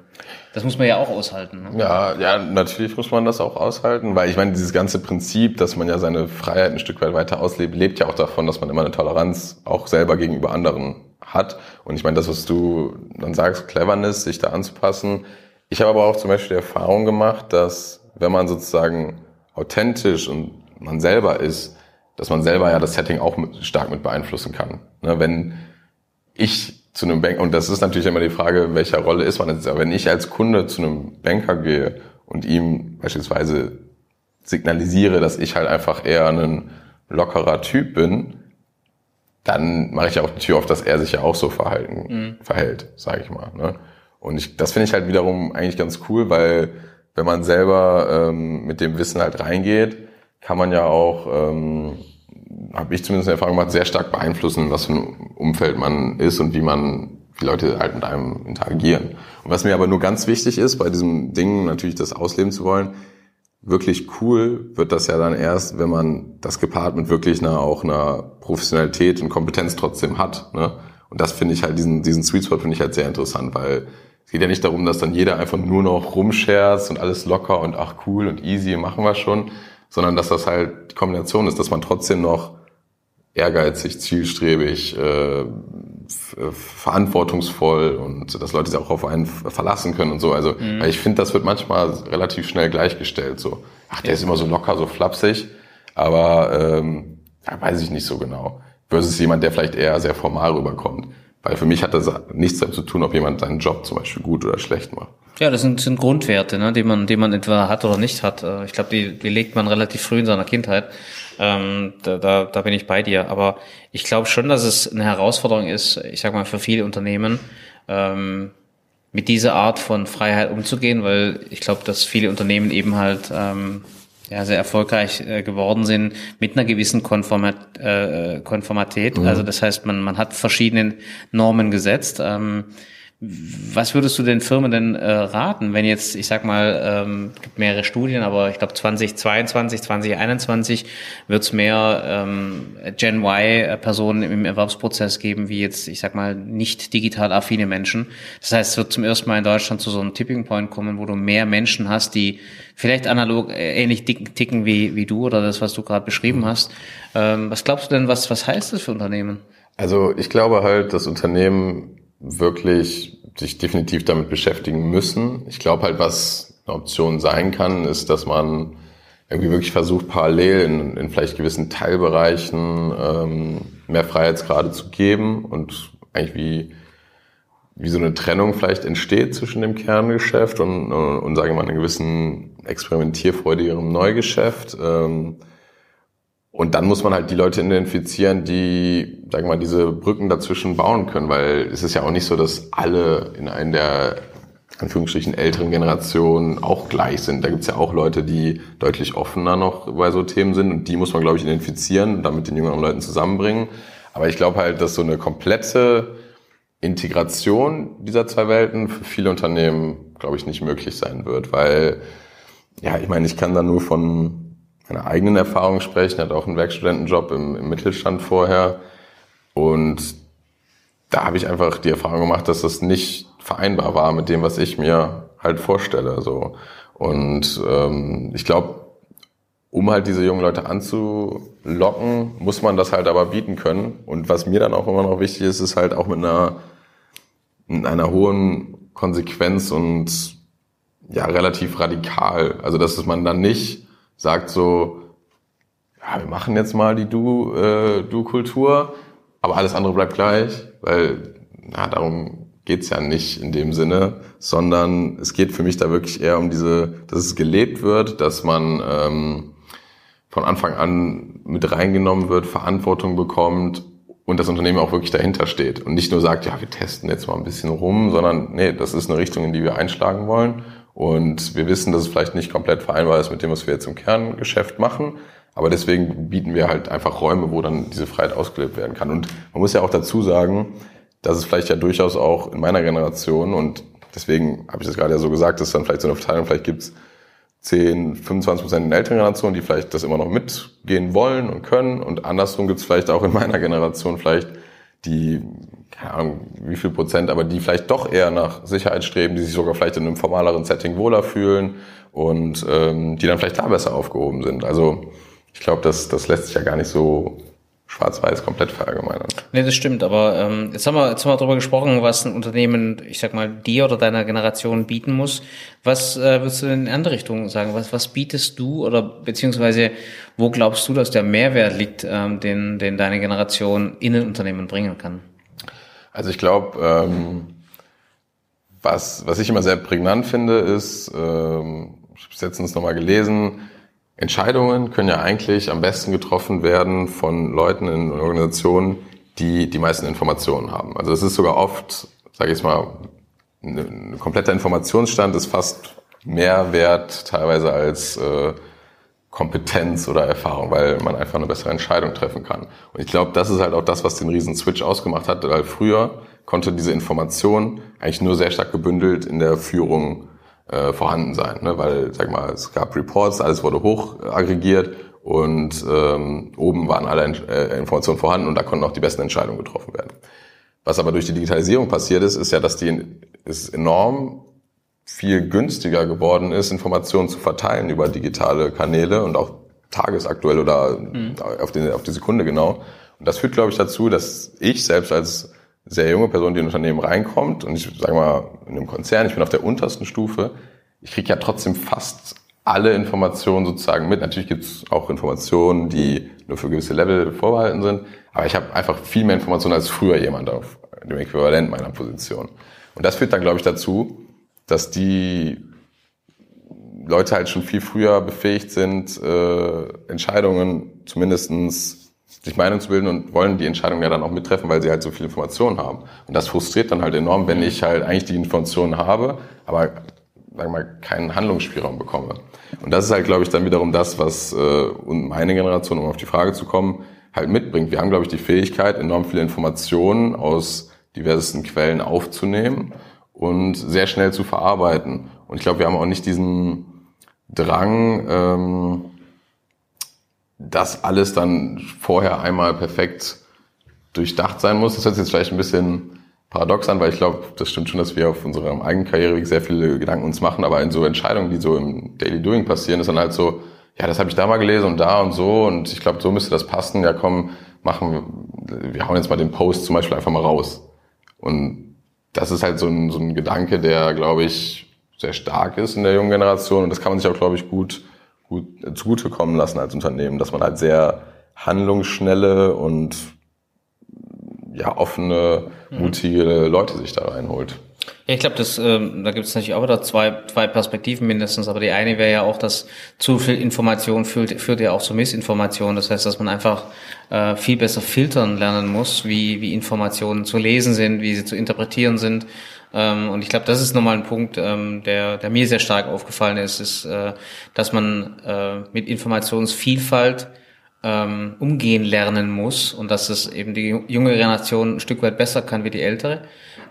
Das muss man ja auch aushalten. Ne? Ja, ja, natürlich muss man das auch aushalten, weil ich meine, dieses ganze Prinzip, dass man ja seine Freiheit ein Stück weit weiter auslebt, lebt ja auch davon, dass man immer eine Toleranz auch selber gegenüber anderen hat. Und ich meine, das, was du dann sagst, Cleverness, sich da anzupassen. Ich habe aber auch zum Beispiel die Erfahrung gemacht, dass wenn man sozusagen authentisch und man selber ist, dass man selber ja das Setting auch mit, stark mit beeinflussen kann. Ne, wenn ich zu einem Banker, und das ist natürlich immer die Frage, welcher Rolle ist man jetzt, aber wenn ich als Kunde zu einem Banker gehe und ihm beispielsweise signalisiere, dass ich halt einfach eher ein lockerer Typ bin, dann mache ich ja auch die Tür auf, dass er sich ja auch so verhalten, mhm. verhält, sage ich mal. Ne? Und ich, das finde ich halt wiederum eigentlich ganz cool, weil wenn man selber ähm, mit dem Wissen halt reingeht, kann man ja auch, ähm, habe ich zumindest eine Erfahrung gemacht, sehr stark beeinflussen, was für ein Umfeld man ist und wie man, wie Leute halt mit einem interagieren. Und was mir aber nur ganz wichtig ist, bei diesem Ding natürlich das ausleben zu wollen, wirklich cool wird das ja dann erst, wenn man das gepaart mit wirklich einer, auch einer Professionalität und Kompetenz trotzdem hat. Ne? Und das finde ich halt, diesen, diesen Sweet Spot finde ich halt sehr interessant, weil es geht ja nicht darum, dass dann jeder einfach nur noch rumscherzt und alles locker und ach cool und easy machen wir schon, sondern dass das halt die Kombination ist, dass man trotzdem noch ehrgeizig, zielstrebig, äh, verantwortungsvoll und dass Leute sich auch auf einen verlassen können und so. Also mhm. ich finde, das wird manchmal relativ schnell gleichgestellt. So, ach, der ja. ist immer so locker, so flapsig, aber ähm, ja, weiß ich nicht so genau. Versus jemand, der vielleicht eher sehr formal rüberkommt. Weil für mich hat das nichts damit zu tun, ob jemand seinen Job zum Beispiel gut oder schlecht macht. Ja, das sind, sind Grundwerte, ne, die man, die man entweder hat oder nicht hat. Äh, ich glaube, die, die legt man relativ früh in seiner Kindheit. Ähm, da, da, da bin ich bei dir. Aber ich glaube schon, dass es eine Herausforderung ist, ich sag mal, für viele Unternehmen, ähm, mit dieser Art von Freiheit umzugehen, weil ich glaube, dass viele Unternehmen eben halt ähm, ja, sehr erfolgreich äh, geworden sind mit einer gewissen Konformat, äh, Konformatät. Mhm. Also das heißt, man, man hat verschiedene Normen gesetzt. Ähm, was würdest du den Firmen denn äh, raten, wenn jetzt, ich sag mal, ähm, gibt mehrere Studien, aber ich glaube 2022, 2021 wird es mehr ähm, Gen Y-Personen im Erwerbsprozess geben, wie jetzt, ich sag mal, nicht digital affine Menschen. Das heißt, es wird zum ersten Mal in Deutschland zu so einem Tipping Point kommen, wo du mehr Menschen hast, die vielleicht analog äh, ähnlich ticken wie, wie du oder das, was du gerade beschrieben hast. Ähm, was glaubst du denn, was, was heißt das für Unternehmen? Also ich glaube halt, dass Unternehmen wirklich sich definitiv damit beschäftigen müssen. Ich glaube halt, was eine Option sein kann, ist, dass man irgendwie wirklich versucht, parallel in, in vielleicht gewissen Teilbereichen ähm, mehr Freiheitsgrade zu geben und eigentlich wie, wie so eine Trennung vielleicht entsteht zwischen dem Kerngeschäft und, und, und sage ich mal, einem gewissen experimentierfreudigeren Neugeschäft. Ähm, und dann muss man halt die Leute identifizieren, die, sagen wir mal, diese Brücken dazwischen bauen können, weil es ist ja auch nicht so, dass alle in einer der Anführungsstrichen älteren Generationen auch gleich sind. Da gibt's ja auch Leute, die deutlich offener noch bei so Themen sind und die muss man, glaube ich, identifizieren und dann mit den jüngeren Leuten zusammenbringen. Aber ich glaube halt, dass so eine komplette Integration dieser zwei Welten für viele Unternehmen, glaube ich, nicht möglich sein wird, weil, ja, ich meine, ich kann da nur von meiner eigenen Erfahrung sprechen, hat auch einen Werkstudentenjob im, im Mittelstand vorher. Und da habe ich einfach die Erfahrung gemacht, dass das nicht vereinbar war mit dem, was ich mir halt vorstelle. So. Und ähm, ich glaube, um halt diese jungen Leute anzulocken, muss man das halt aber bieten können. Und was mir dann auch immer noch wichtig ist, ist halt auch mit einer in einer hohen Konsequenz und ja relativ radikal. Also dass man dann nicht sagt so, ja, wir machen jetzt mal die Du, äh, Du-Kultur, aber alles andere bleibt gleich, weil na, darum geht's ja nicht in dem Sinne, sondern es geht für mich da wirklich eher um diese, dass es gelebt wird, dass man ähm, von Anfang an mit reingenommen wird, Verantwortung bekommt und das Unternehmen auch wirklich dahinter steht und nicht nur sagt, ja, wir testen jetzt mal ein bisschen rum, sondern nee, das ist eine Richtung, in die wir einschlagen wollen und wir wissen, dass es vielleicht nicht komplett vereinbar ist mit dem, was wir jetzt im Kerngeschäft machen, aber deswegen bieten wir halt einfach Räume, wo dann diese Freiheit ausgelebt werden kann. Und man muss ja auch dazu sagen, dass es vielleicht ja durchaus auch in meiner Generation und deswegen habe ich das gerade ja so gesagt, dass dann vielleicht so eine Verteilung, vielleicht gibt's 10, 25 Prozent in der älteren Generation, die vielleicht das immer noch mitgehen wollen und können. Und andersrum gibt es vielleicht auch in meiner Generation vielleicht die, keine Ahnung, wie viel Prozent, aber die vielleicht doch eher nach Sicherheit streben, die sich sogar vielleicht in einem formaleren Setting wohler fühlen und ähm, die dann vielleicht da besser aufgehoben sind. Also ich glaube, das, das lässt sich ja gar nicht so schwarz-weiß komplett verallgemeinern. Nee, das stimmt, aber ähm, jetzt haben wir jetzt haben wir darüber gesprochen, was ein Unternehmen, ich sag mal, dir oder deiner Generation bieten muss. Was äh, würdest du in die andere Richtung sagen? Was, was bietest du oder beziehungsweise wo glaubst du, dass der Mehrwert liegt, ähm, den, den deine Generation in ein Unternehmen bringen kann? Also ich glaube, ähm, was, was ich immer sehr prägnant finde, ist, ähm, ich habe es letztens nochmal gelesen, Entscheidungen können ja eigentlich am besten getroffen werden von Leuten in Organisationen, die die meisten Informationen haben. Also es ist sogar oft, sage ich mal, ein kompletter Informationsstand ist fast mehr wert teilweise als äh, Kompetenz oder Erfahrung, weil man einfach eine bessere Entscheidung treffen kann. Und ich glaube, das ist halt auch das, was den riesen Switch ausgemacht hat, weil früher konnte diese Information eigentlich nur sehr stark gebündelt in der Führung äh, vorhanden sein, ne? weil, sag mal, es gab Reports, alles wurde hoch aggregiert und ähm, oben waren alle äh, Informationen vorhanden und da konnten auch die besten Entscheidungen getroffen werden. Was aber durch die Digitalisierung passiert ist, ist ja, dass die ist enorm viel günstiger geworden ist, Informationen zu verteilen über digitale Kanäle und auch tagesaktuell oder mhm. auf, die, auf die Sekunde genau. Und das führt, glaube ich, dazu, dass ich selbst als sehr junge Person, die in ein Unternehmen reinkommt und ich sage mal in einem Konzern, ich bin auf der untersten Stufe, ich kriege ja trotzdem fast alle Informationen sozusagen mit. Natürlich gibt es auch Informationen, die nur für gewisse Level vorbehalten sind, aber ich habe einfach viel mehr Informationen als früher jemand auf dem Äquivalent meiner Position. Und das führt dann, glaube ich, dazu, dass die Leute halt schon viel früher befähigt sind, äh, Entscheidungen zumindestens sich Meinung zu bilden und wollen die Entscheidung ja dann auch mittreffen, weil sie halt so viel Informationen haben. Und das frustriert dann halt enorm, wenn ich halt eigentlich die Informationen habe, aber sagen wir mal keinen Handlungsspielraum bekomme. Und das ist halt, glaube ich, dann wiederum das, was äh, meine Generation, um auf die Frage zu kommen, halt mitbringt. Wir haben, glaube ich, die Fähigkeit, enorm viele Informationen aus diversesten Quellen aufzunehmen und sehr schnell zu verarbeiten. Und ich glaube, wir haben auch nicht diesen Drang, ähm, das alles dann vorher einmal perfekt durchdacht sein muss. Das hört sich jetzt vielleicht ein bisschen paradox an, weil ich glaube, das stimmt schon, dass wir auf unserem eigenen Karriereweg sehr viele Gedanken uns machen, aber in so Entscheidungen, die so im Daily Doing passieren, ist dann halt so, ja, das habe ich da mal gelesen und da und so und ich glaube, so müsste das passen. Ja, komm, machen wir, wir hauen jetzt mal den Post zum Beispiel einfach mal raus. Und das ist halt so ein, so ein Gedanke, der, glaube ich, sehr stark ist in der jungen Generation und das kann man sich auch, glaube ich, gut gut, zugutekommen lassen als Unternehmen, dass man halt sehr handlungsschnelle und ja, offene, mhm. mutige Leute sich da reinholt. Ja, ich glaube, das, ähm, da gibt es natürlich auch wieder zwei, zwei Perspektiven mindestens, aber die eine wäre ja auch, dass zu viel Information führt, führt ja auch zu Missinformation. Das heißt, dass man einfach äh, viel besser filtern lernen muss, wie, wie Informationen zu lesen sind, wie sie zu interpretieren sind ähm, und ich glaube, das ist nochmal ein Punkt, ähm, der, der mir sehr stark aufgefallen ist, ist, äh, dass man äh, mit Informationsvielfalt ähm, umgehen lernen muss und dass es eben die junge Generation ein Stück weit besser kann wie die ältere.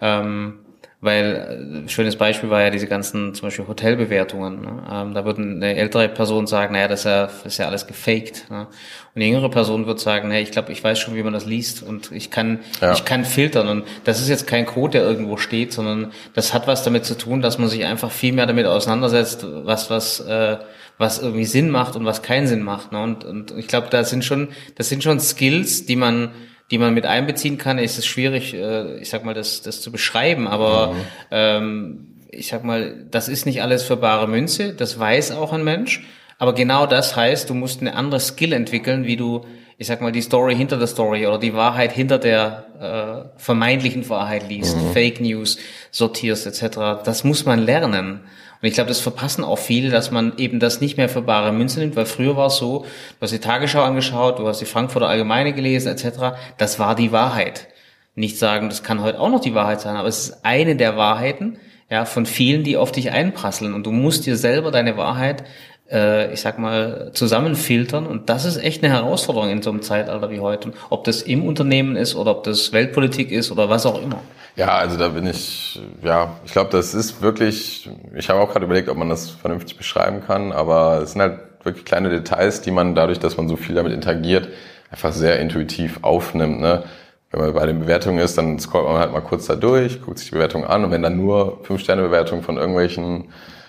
Ähm, weil äh, schönes Beispiel war ja diese ganzen zum Beispiel Hotelbewertungen. Ne? Ähm, da würde eine ältere Person sagen, naja, das ist ja, das ist ja alles gefaked. Ne? Und eine jüngere Person würde sagen, hey, ich glaube, ich weiß schon, wie man das liest und ich kann, ja. ich kann filtern. Und das ist jetzt kein Code, der irgendwo steht, sondern das hat was damit zu tun, dass man sich einfach viel mehr damit auseinandersetzt, was, was, äh, was irgendwie Sinn macht und was keinen Sinn macht. Ne? Und, und ich glaube, da sind schon, das sind schon Skills, die man die man mit einbeziehen kann, ist es schwierig, äh, ich sag mal, das, das zu beschreiben, aber mhm. ähm, ich sag mal, das ist nicht alles für bare Münze, das weiß auch ein Mensch, aber genau das heißt, du musst eine andere Skill entwickeln, wie du, ich sag mal, die Story hinter der Story oder die Wahrheit hinter der äh, vermeintlichen Wahrheit liest, mhm. Fake News sortierst etc. Das muss man lernen. Und ich glaube, das verpassen auch viele, dass man eben das nicht mehr für bare Münze nimmt, weil früher war es so, du hast die Tagesschau angeschaut, du hast die Frankfurter Allgemeine gelesen etc. Das war die Wahrheit. Nicht sagen, das kann heute auch noch die Wahrheit sein, aber es ist eine der Wahrheiten, ja, von vielen, die auf dich einprasseln. Und du musst dir selber deine Wahrheit, äh, ich sag mal, zusammenfiltern. Und das ist echt eine Herausforderung in so einem Zeitalter wie heute. Ob das im Unternehmen ist oder ob das Weltpolitik ist oder was auch immer. Ja, also da bin ich, ja, ich glaube, das ist wirklich, ich habe auch gerade überlegt, ob man das vernünftig beschreiben kann, aber es sind halt wirklich kleine Details, die man dadurch, dass man so viel damit interagiert, einfach sehr intuitiv aufnimmt. Ne? Wenn man bei den Bewertungen ist, dann scrollt man halt mal kurz da durch, guckt sich die Bewertung an und wenn dann nur Fünf-Sterne-Bewertungen von irgendwelchen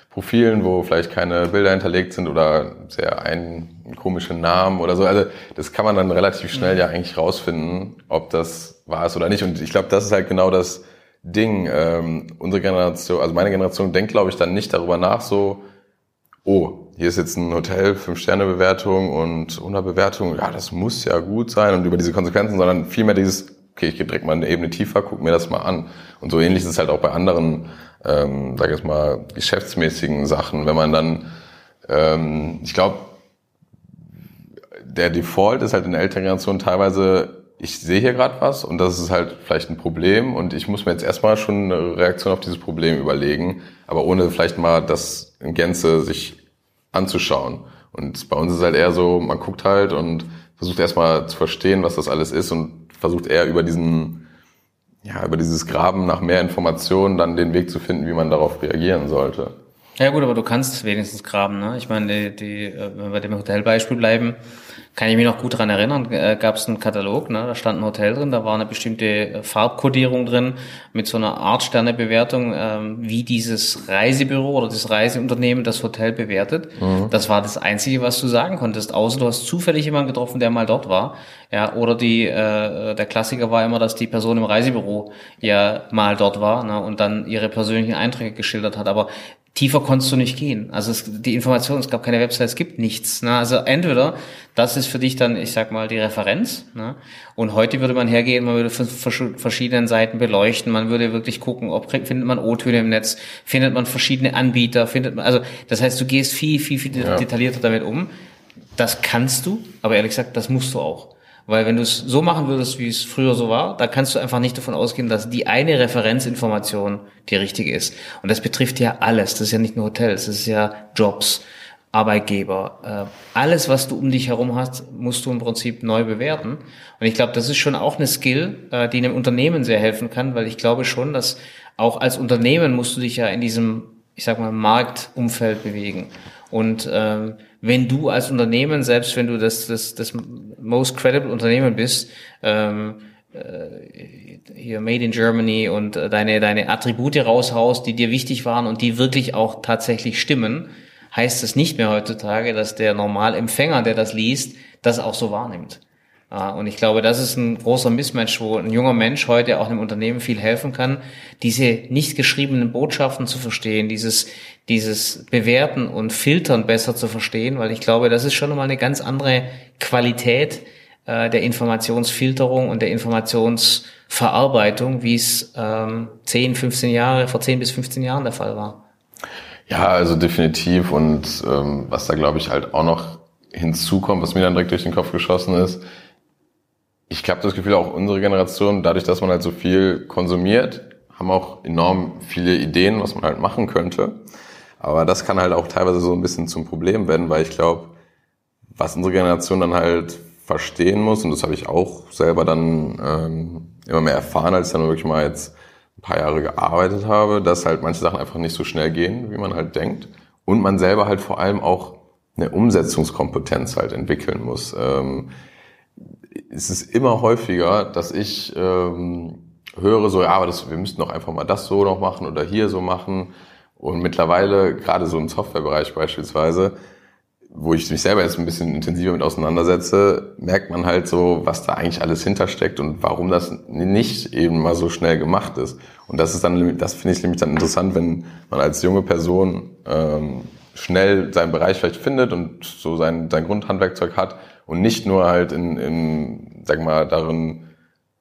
Profilen, wo vielleicht keine Bilder hinterlegt sind oder sehr ein komische Namen oder so. Also das kann man dann relativ schnell ja eigentlich rausfinden, ob das war es oder nicht. Und ich glaube, das ist halt genau das Ding. Ähm, unsere Generation, also meine Generation denkt, glaube ich, dann nicht darüber nach, so, oh, hier ist jetzt ein Hotel, Fünf-Sterne-Bewertung und 100 Bewertung, ja, das muss ja gut sein und über diese Konsequenzen, sondern vielmehr dieses, okay, ich gehe direkt mal eine Ebene tiefer, guck mir das mal an. Und so ähnlich ist es halt auch bei anderen, ähm, sag ich mal, geschäftsmäßigen Sachen, wenn man dann, ähm, ich glaube, der Default ist halt in der älteren Generation teilweise ich sehe hier gerade was und das ist halt vielleicht ein Problem und ich muss mir jetzt erstmal schon eine Reaktion auf dieses Problem überlegen, aber ohne vielleicht mal das in Gänze sich anzuschauen. Und bei uns ist halt eher so, man guckt halt und versucht erstmal zu verstehen, was das alles ist und versucht eher über diesen, ja, über dieses Graben nach mehr Informationen dann den Weg zu finden, wie man darauf reagieren sollte. Ja gut, aber du kannst wenigstens graben, ne? Ich meine, die, die, äh, wenn wir bei dem Hotelbeispiel bleiben, kann ich mich noch gut dran erinnern, äh, gab es einen Katalog, ne, da stand ein Hotel drin, da war eine bestimmte äh, Farbkodierung drin mit so einer Art Sternebewertung, ähm, wie dieses Reisebüro oder das Reiseunternehmen das Hotel bewertet. Mhm. Das war das Einzige, was du sagen konntest, außer du hast zufällig jemanden getroffen, der mal dort war. Ja, oder die, äh, der Klassiker war immer, dass die Person im Reisebüro ja mal dort war ne, und dann ihre persönlichen Eindrücke geschildert hat. Aber tiefer konntest du nicht gehen. Also es, die Information, es gab keine Website, es gibt nichts. Ne? Also entweder das ist für dich dann, ich sag mal, die Referenz. Ne? Und heute würde man hergehen, man würde verschiedenen Seiten beleuchten, man würde wirklich gucken, ob findet man O-Töne im Netz, findet man verschiedene Anbieter, findet man, also das heißt, du gehst viel, viel, viel ja. detaillierter damit um. Das kannst du, aber ehrlich gesagt, das musst du auch. Weil wenn du es so machen würdest, wie es früher so war, da kannst du einfach nicht davon ausgehen, dass die eine Referenzinformation die richtige ist. Und das betrifft ja alles. Das ist ja nicht nur Hotels, das ist ja Jobs, Arbeitgeber. Äh, alles, was du um dich herum hast, musst du im Prinzip neu bewerten. Und ich glaube, das ist schon auch eine Skill, äh, die einem Unternehmen sehr helfen kann, weil ich glaube schon, dass auch als Unternehmen musst du dich ja in diesem, ich sag mal, Marktumfeld bewegen. Und ähm, wenn du als Unternehmen, selbst wenn du das, das, das most credible Unternehmen bist, ähm, äh, hier Made in Germany und äh, deine, deine Attribute raushaust, die dir wichtig waren und die wirklich auch tatsächlich stimmen, heißt es nicht mehr heutzutage, dass der Normalempfänger, der das liest, das auch so wahrnimmt. Und ich glaube, das ist ein großer Mismatch, wo ein junger Mensch heute auch einem Unternehmen viel helfen kann, diese nicht geschriebenen Botschaften zu verstehen, dieses, dieses Bewerten und Filtern besser zu verstehen, weil ich glaube, das ist schon nochmal eine ganz andere Qualität äh, der Informationsfilterung und der Informationsverarbeitung, wie es ähm, 10, 15 Jahre, vor 10 bis 15 Jahren der Fall war. Ja, also definitiv. Und ähm, was da, glaube ich, halt auch noch hinzukommt, was mir dann direkt durch den Kopf geschossen ist, ich habe das Gefühl, auch unsere Generation, dadurch, dass man halt so viel konsumiert, haben auch enorm viele Ideen, was man halt machen könnte. Aber das kann halt auch teilweise so ein bisschen zum Problem werden, weil ich glaube, was unsere Generation dann halt verstehen muss, und das habe ich auch selber dann ähm, immer mehr erfahren, als ich dann wirklich mal jetzt ein paar Jahre gearbeitet habe, dass halt manche Sachen einfach nicht so schnell gehen, wie man halt denkt. Und man selber halt vor allem auch eine Umsetzungskompetenz halt entwickeln muss. Ähm, es ist immer häufiger, dass ich ähm, höre so, ja, aber das, wir müssten doch einfach mal das so noch machen oder hier so machen. Und mittlerweile, gerade so im Softwarebereich beispielsweise, wo ich mich selber jetzt ein bisschen intensiver mit auseinandersetze, merkt man halt so, was da eigentlich alles hintersteckt und warum das nicht eben mal so schnell gemacht ist. Und das ist dann, das finde ich nämlich dann interessant, wenn man als junge Person ähm, schnell seinen Bereich vielleicht findet und so sein, sein Grundhandwerkzeug hat und nicht nur halt in, in sag mal, darin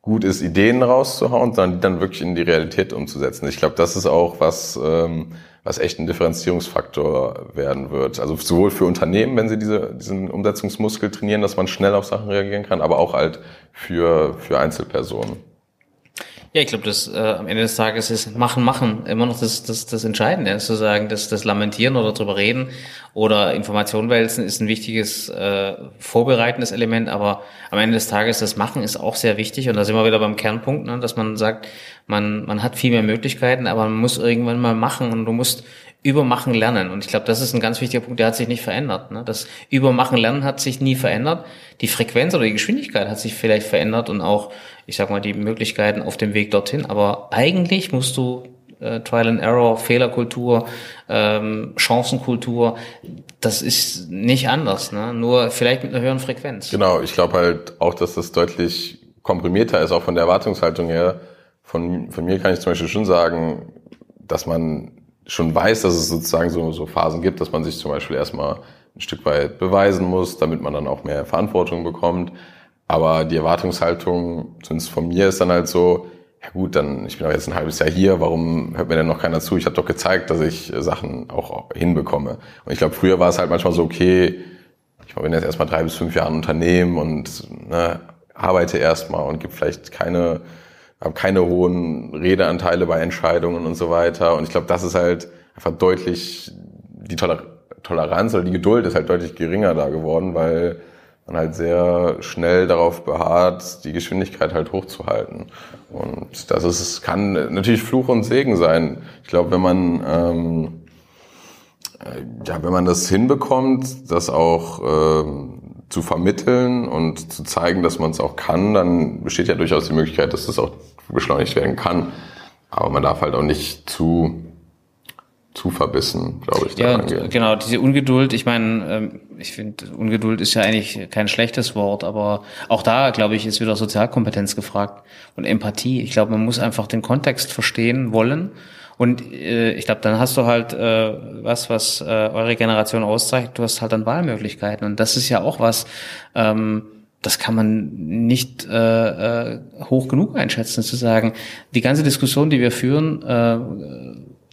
gut ist, Ideen rauszuhauen, sondern die dann wirklich in die Realität umzusetzen. Ich glaube, das ist auch was, ähm, was echt ein Differenzierungsfaktor werden wird. Also sowohl für Unternehmen, wenn sie diese, diesen Umsetzungsmuskel trainieren, dass man schnell auf Sachen reagieren kann, aber auch halt für, für Einzelpersonen. Ja, ich glaube, das äh, am Ende des Tages ist machen, machen immer noch das, das, das Entscheidende, zu sagen, dass das Lamentieren oder drüber reden oder Informationen wälzen ist ein wichtiges äh, vorbereitendes Element, aber am Ende des Tages das Machen ist auch sehr wichtig und da sind wir wieder beim Kernpunkt, ne, dass man sagt, man, man hat viel mehr Möglichkeiten, aber man muss irgendwann mal machen und du musst Übermachen lernen. Und ich glaube, das ist ein ganz wichtiger Punkt, der hat sich nicht verändert. Ne? Das Übermachen lernen hat sich nie verändert. Die Frequenz oder die Geschwindigkeit hat sich vielleicht verändert und auch, ich sag mal, die Möglichkeiten auf dem Weg dorthin. Aber eigentlich musst du äh, Trial and Error, Fehlerkultur, ähm, Chancenkultur, das ist nicht anders, ne? nur vielleicht mit einer höheren Frequenz. Genau, ich glaube halt auch, dass das deutlich komprimierter ist, auch von der Erwartungshaltung her. Von, von mir kann ich zum Beispiel schon sagen, dass man schon weiß, dass es sozusagen so, so Phasen gibt, dass man sich zum Beispiel erstmal ein Stück weit beweisen muss, damit man dann auch mehr Verantwortung bekommt. Aber die Erwartungshaltung, zumindest von mir, ist dann halt so, ja gut, dann, ich bin auch jetzt ein halbes Jahr hier, warum hört mir denn noch keiner zu? Ich habe doch gezeigt, dass ich Sachen auch hinbekomme. Und ich glaube, früher war es halt manchmal so, okay, ich bin jetzt erstmal drei bis fünf Jahre ein Unternehmen und ne, arbeite erstmal und gibt vielleicht keine habe keine hohen Redeanteile bei Entscheidungen und so weiter. Und ich glaube, das ist halt einfach deutlich, die Toler Toleranz oder die Geduld ist halt deutlich geringer da geworden, weil man halt sehr schnell darauf beharrt, die Geschwindigkeit halt hochzuhalten. Und das ist, kann natürlich Fluch und Segen sein. Ich glaube, wenn man ähm, ja, wenn man das hinbekommt, das auch ähm, zu vermitteln und zu zeigen, dass man es auch kann, dann besteht ja durchaus die Möglichkeit, dass das auch beschleunigt werden kann. Aber man darf halt auch nicht zu zu verbissen, glaube ich. Ja, angehen. genau, diese Ungeduld, ich meine, ähm, ich finde, Ungeduld ist ja eigentlich kein schlechtes Wort, aber auch da, glaube ich, ist wieder Sozialkompetenz gefragt und Empathie. Ich glaube, man muss einfach den Kontext verstehen wollen und äh, ich glaube, dann hast du halt äh, was, was äh, eure Generation auszeichnet, du hast halt dann Wahlmöglichkeiten. Und das ist ja auch was, ähm, das kann man nicht äh, äh, hoch genug einschätzen, zu sagen, die ganze Diskussion, die wir führen, äh,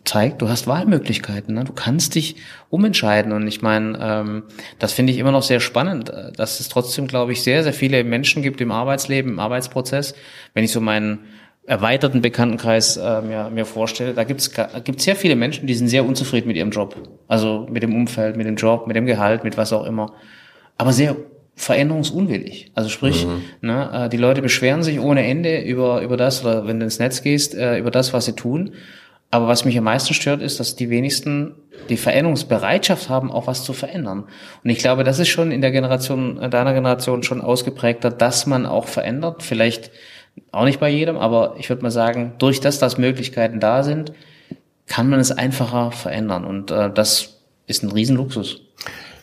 zeigt, du hast Wahlmöglichkeiten, ne? du kannst dich umentscheiden. Und ich meine, ähm, das finde ich immer noch sehr spannend, dass es trotzdem, glaube ich, sehr, sehr viele Menschen gibt im Arbeitsleben, im Arbeitsprozess. Wenn ich so meinen erweiterten Bekanntenkreis äh, mir, mir vorstelle, da gibt es gibt sehr viele Menschen, die sind sehr unzufrieden mit ihrem Job. Also mit dem Umfeld, mit dem Job, mit dem Gehalt, mit was auch immer. Aber sehr veränderungsunwillig. Also sprich, mhm. ne, äh, die Leute beschweren sich ohne Ende über, über das, oder wenn du ins Netz gehst, äh, über das, was sie tun. Aber was mich am meisten stört, ist, dass die wenigsten die Veränderungsbereitschaft haben, auch was zu verändern. Und ich glaube, das ist schon in der Generation, äh, deiner Generation schon ausgeprägter, dass man auch verändert. Vielleicht auch nicht bei jedem, aber ich würde mal sagen, durch das, dass Möglichkeiten da sind, kann man es einfacher verändern. Und äh, das ist ein Riesenluxus.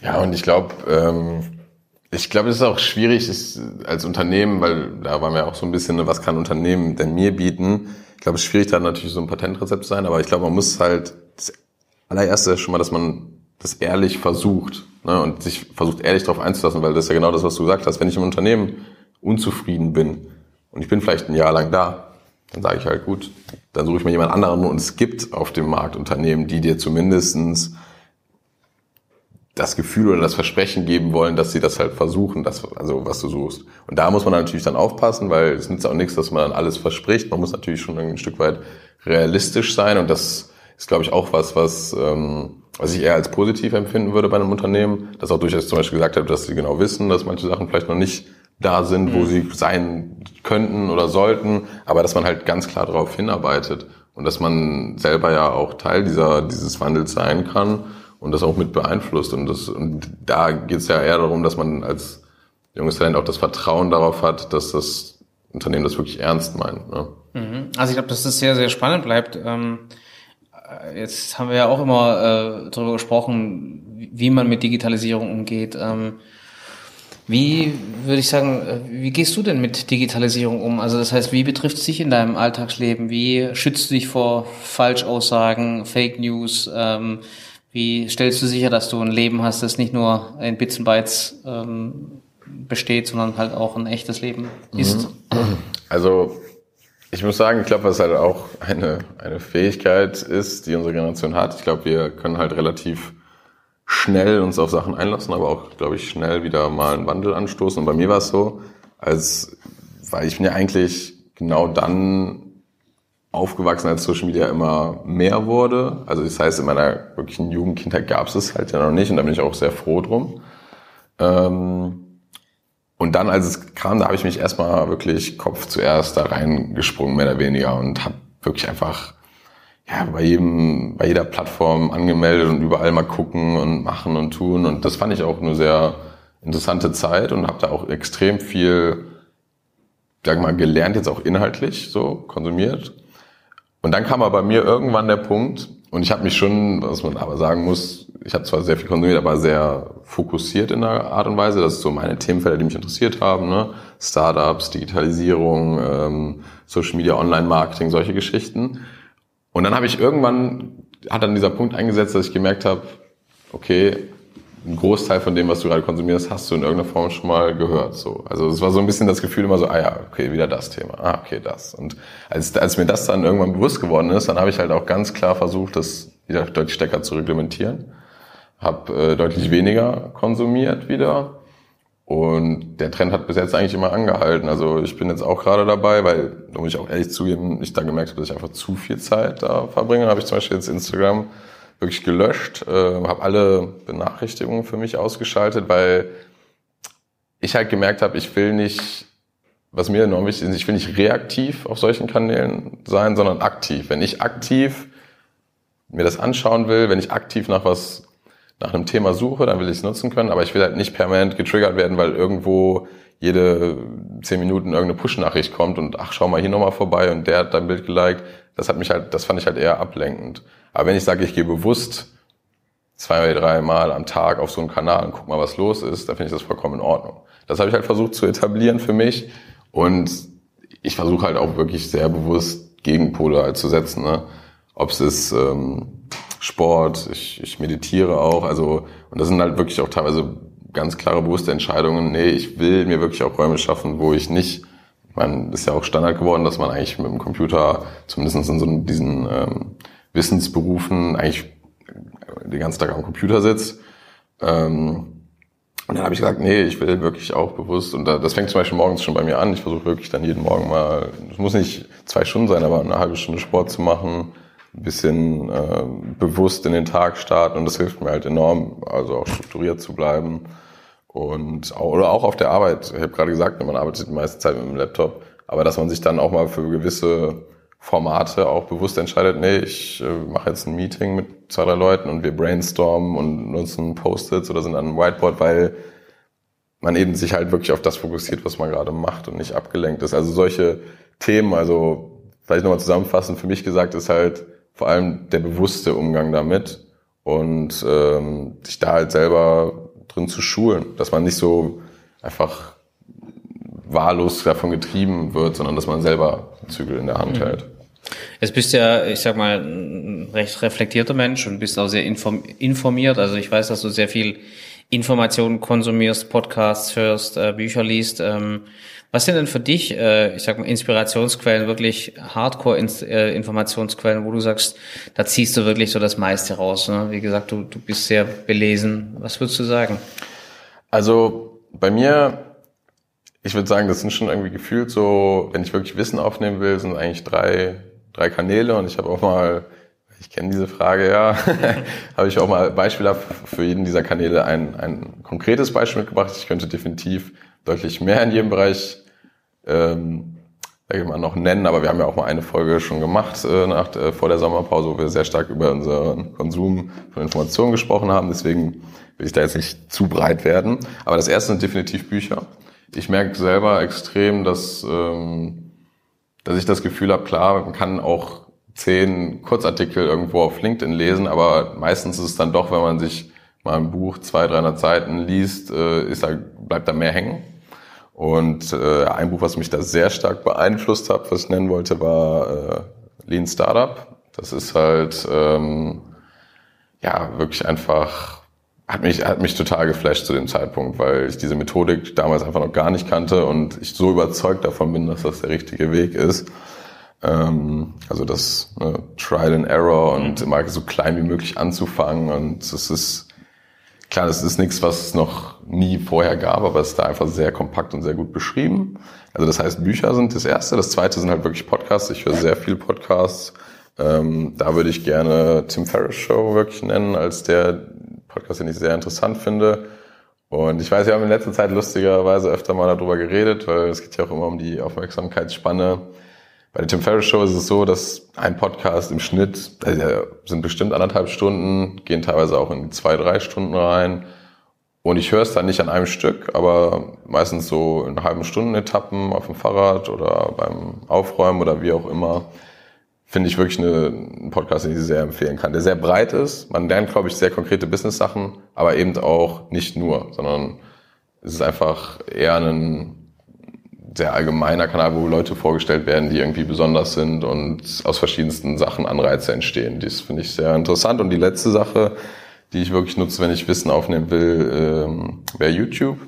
Ja, und ich glaube, ähm, ich glaube, es ist auch schwierig ist, als Unternehmen, weil da waren wir auch so ein bisschen, was kann Unternehmen denn mir bieten? Ich glaube, es ist schwierig, da natürlich so ein Patentrezept zu sein, aber ich glaube, man muss halt, das allererste ist schon mal, dass man das ehrlich versucht ne, und sich versucht, ehrlich darauf einzulassen, weil das ist ja genau das, was du gesagt hast. Wenn ich im Unternehmen unzufrieden bin, und ich bin vielleicht ein Jahr lang da, dann sage ich halt gut, dann suche ich mir jemand anderen und es gibt auf dem Markt Unternehmen, die dir zumindestens das Gefühl oder das Versprechen geben wollen, dass sie das halt versuchen, das, also was du suchst. Und da muss man natürlich dann aufpassen, weil es nützt auch nichts, dass man dann alles verspricht. Man muss natürlich schon ein Stück weit realistisch sein und das ist, glaube ich, auch was, was, ähm, was ich eher als positiv empfinden würde bei einem Unternehmen, das auch durchaus zum Beispiel gesagt hat, dass sie genau wissen, dass manche Sachen vielleicht noch nicht da sind, wo mhm. sie sein könnten oder sollten, aber dass man halt ganz klar darauf hinarbeitet und dass man selber ja auch Teil dieser, dieses Wandels sein kann und das auch mit beeinflusst. Und, das, und da geht es ja eher darum, dass man als junges Talent auch das Vertrauen darauf hat, dass das Unternehmen das wirklich ernst meint. Ne? Mhm. Also ich glaube, dass das sehr, sehr spannend bleibt. Ähm jetzt haben wir ja auch immer äh, darüber gesprochen, wie man mit Digitalisierung umgeht. Ähm, wie würde ich sagen, äh, wie gehst du denn mit Digitalisierung um? Also das heißt, wie betrifft es dich in deinem Alltagsleben? Wie schützt du dich vor Falschaussagen, Fake News? Ähm, wie stellst du sicher, dass du ein Leben hast, das nicht nur in Bits und Bytes ähm, besteht, sondern halt auch ein echtes Leben ist? Also ich muss sagen, ich glaube, was halt auch eine, eine Fähigkeit ist, die unsere Generation hat. Ich glaube, wir können halt relativ schnell uns auf Sachen einlassen, aber auch, glaube ich, schnell wieder mal einen Wandel anstoßen. Und bei mir war es so, als, weil ich bin ja eigentlich genau dann aufgewachsen, als Social Media immer mehr wurde. Also das heißt, in meiner wirklichen Jugendkindheit gab es es halt ja noch nicht und da bin ich auch sehr froh drum. Ähm, und dann, als es kam, da habe ich mich erstmal wirklich Kopf zuerst da reingesprungen, mehr oder weniger, und habe wirklich einfach ja, bei jedem, bei jeder Plattform angemeldet und überall mal gucken und machen und tun. Und das fand ich auch eine sehr interessante Zeit und habe da auch extrem viel, sag mal, gelernt, jetzt auch inhaltlich so konsumiert. Und dann kam aber bei mir irgendwann der Punkt, und ich habe mich schon, was man aber sagen muss, ich habe zwar sehr viel konsumiert, aber sehr fokussiert in der Art und Weise. Das ist so meine Themenfelder, die mich interessiert haben. Ne? Startups, Digitalisierung, ähm, Social Media, Online-Marketing, solche Geschichten. Und dann habe ich irgendwann, hat dann dieser Punkt eingesetzt, dass ich gemerkt habe, okay, ein Großteil von dem, was du gerade konsumierst, hast du in irgendeiner Form schon mal gehört. So. Also es war so ein bisschen das Gefühl immer so, ah ja, okay, wieder das Thema, ah, okay, das. Und als, als mir das dann irgendwann bewusst geworden ist, dann habe ich halt auch ganz klar versucht, das wieder deutlich stärker zu reglementieren. Habe äh, deutlich weniger konsumiert wieder und der Trend hat bis jetzt eigentlich immer angehalten. Also ich bin jetzt auch gerade dabei, weil, da muss ich auch ehrlich zugeben, ich da gemerkt habe, dass ich einfach zu viel Zeit da verbringe. habe ich zum Beispiel jetzt Instagram wirklich gelöscht, äh, habe alle Benachrichtigungen für mich ausgeschaltet, weil ich halt gemerkt habe, ich will nicht, was mir enorm wichtig ist, ich will nicht reaktiv auf solchen Kanälen sein, sondern aktiv. Wenn ich aktiv mir das anschauen will, wenn ich aktiv nach was nach einem Thema suche, dann will ich es nutzen können, aber ich will halt nicht permanent getriggert werden, weil irgendwo jede zehn Minuten irgendeine Push-Nachricht kommt und ach, schau mal hier nochmal vorbei und der hat dein Bild geliked. Das hat mich halt, das fand ich halt eher ablenkend. Aber wenn ich sage, ich gehe bewusst zwei oder drei Mal am Tag auf so einen Kanal und guck mal, was los ist, dann finde ich das vollkommen in Ordnung. Das habe ich halt versucht zu etablieren für mich und ich versuche halt auch wirklich sehr bewusst Gegenpole halt zu setzen. Ne? Ob es ist ähm, Sport, ich, ich meditiere auch. Also, und das sind halt wirklich auch teilweise ganz klare, bewusste Entscheidungen. Nee, ich will mir wirklich auch Räume schaffen, wo ich nicht, meine, ist ja auch Standard geworden, dass man eigentlich mit dem Computer, zumindest in so diesen ähm, Wissensberufen, eigentlich den ganzen Tag am Computer sitzt. Ähm, und dann habe ich gesagt, nee, ich will wirklich auch bewusst, und das fängt zum Beispiel morgens schon bei mir an, ich versuche wirklich dann jeden Morgen mal, es muss nicht zwei Stunden sein, aber eine halbe Stunde Sport zu machen, ein bisschen äh, bewusst in den Tag starten. Und das hilft mir halt enorm, also auch strukturiert zu bleiben und oder auch auf der Arbeit. Ich habe gerade gesagt, man arbeitet die meiste Zeit mit dem Laptop, aber dass man sich dann auch mal für gewisse Formate auch bewusst entscheidet, nee, ich äh, mache jetzt ein Meeting mit zwei, drei Leuten und wir brainstormen und nutzen Post-its oder sind an einem Whiteboard, weil man eben sich halt wirklich auf das fokussiert, was man gerade macht und nicht abgelenkt ist. Also solche Themen, also vielleicht nochmal zusammenfassend, für mich gesagt ist halt, vor allem der bewusste Umgang damit und ähm, sich da halt selber drin zu schulen, dass man nicht so einfach wahllos davon getrieben wird, sondern dass man selber Zügel in der Hand mhm. hält. Jetzt bist du ja, ich sag mal, ein recht reflektierter Mensch und bist auch sehr informiert. Also ich weiß, dass du sehr viel Informationen konsumierst, Podcasts hörst, äh, Bücher liest. Ähm, was sind denn für dich, äh, ich sag mal, Inspirationsquellen, wirklich Hardcore-Informationsquellen, wo du sagst, da ziehst du wirklich so das meiste raus? Ne? Wie gesagt, du, du bist sehr belesen. Was würdest du sagen? Also bei mir, ich würde sagen, das sind schon irgendwie gefühlt so, wenn ich wirklich Wissen aufnehmen will, sind eigentlich drei, drei Kanäle und ich habe auch mal ich kenne diese Frage ja, habe ich auch mal Beispiele für jeden dieser Kanäle ein, ein konkretes Beispiel mitgebracht. Ich könnte definitiv deutlich mehr in jedem Bereich ähm, sag mal, noch nennen, aber wir haben ja auch mal eine Folge schon gemacht äh, nach, äh, vor der Sommerpause, wo wir sehr stark über unseren Konsum von Informationen gesprochen haben. Deswegen will ich da jetzt nicht zu breit werden. Aber das erste sind definitiv Bücher. Ich merke selber extrem, dass, ähm, dass ich das Gefühl habe, klar, man kann auch zehn Kurzartikel irgendwo auf LinkedIn lesen, aber meistens ist es dann doch, wenn man sich mal ein Buch, zwei, 300 Seiten liest, äh, ist da, bleibt da mehr hängen. Und äh, ein Buch, was mich da sehr stark beeinflusst hat, was ich nennen wollte, war äh, Lean Startup. Das ist halt ähm, ja wirklich einfach hat mich hat mich total geflasht zu dem Zeitpunkt, weil ich diese Methodik damals einfach noch gar nicht kannte und ich so überzeugt davon bin, dass das der richtige Weg ist. Ähm, also das ne, Trial and Error und mhm. immer so klein wie möglich anzufangen und es ist klar, das ist nichts, was es noch nie vorher gab, aber es ist da einfach sehr kompakt und sehr gut beschrieben. Also das heißt, Bücher sind das erste. Das zweite sind halt wirklich Podcasts. Ich höre sehr viel Podcasts. Ähm, da würde ich gerne Tim Ferriss Show wirklich nennen, als der Podcast, den ich sehr interessant finde. Und ich weiß, wir haben in letzter Zeit lustigerweise öfter mal darüber geredet, weil es geht ja auch immer um die Aufmerksamkeitsspanne. Bei der Tim Ferriss Show ist es so, dass ein Podcast im Schnitt, also sind bestimmt anderthalb Stunden, gehen teilweise auch in zwei, drei Stunden rein. Und ich höre es dann nicht an einem Stück, aber meistens so in halben Stunden Etappen auf dem Fahrrad oder beim Aufräumen oder wie auch immer. Finde ich wirklich eine, einen Podcast, den ich sehr empfehlen kann, der sehr breit ist. Man lernt, glaube ich, sehr konkrete Business-Sachen, aber eben auch nicht nur, sondern es ist einfach eher ein sehr allgemeiner Kanal, wo Leute vorgestellt werden, die irgendwie besonders sind und aus verschiedensten Sachen Anreize entstehen. Das finde ich sehr interessant. Und die letzte Sache, die ich wirklich nutze, wenn ich Wissen aufnehmen will, ähm, wäre YouTube.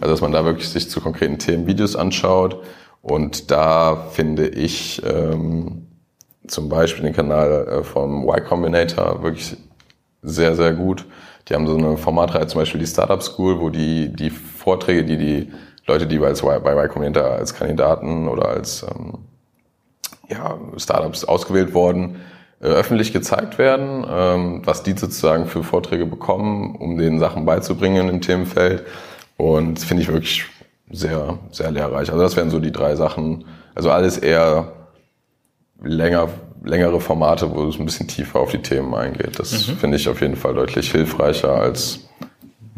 Also dass man da wirklich sich zu konkreten Themen Videos anschaut. Und da finde ich ähm, zum Beispiel den Kanal äh, vom Y Combinator wirklich sehr, sehr gut. Die haben so eine Formatreihe, zum Beispiel die Startup School, wo die, die Vorträge, die die Leute, die bei, bei Y Combinator als Kandidaten oder als ähm, ja, Startups ausgewählt wurden, äh, öffentlich gezeigt werden, ähm, was die sozusagen für Vorträge bekommen, um denen Sachen beizubringen im Themenfeld. Und finde ich wirklich sehr, sehr lehrreich. Also das wären so die drei Sachen. Also alles eher länger, längere Formate, wo es ein bisschen tiefer auf die Themen eingeht. Das mhm. finde ich auf jeden Fall deutlich hilfreicher als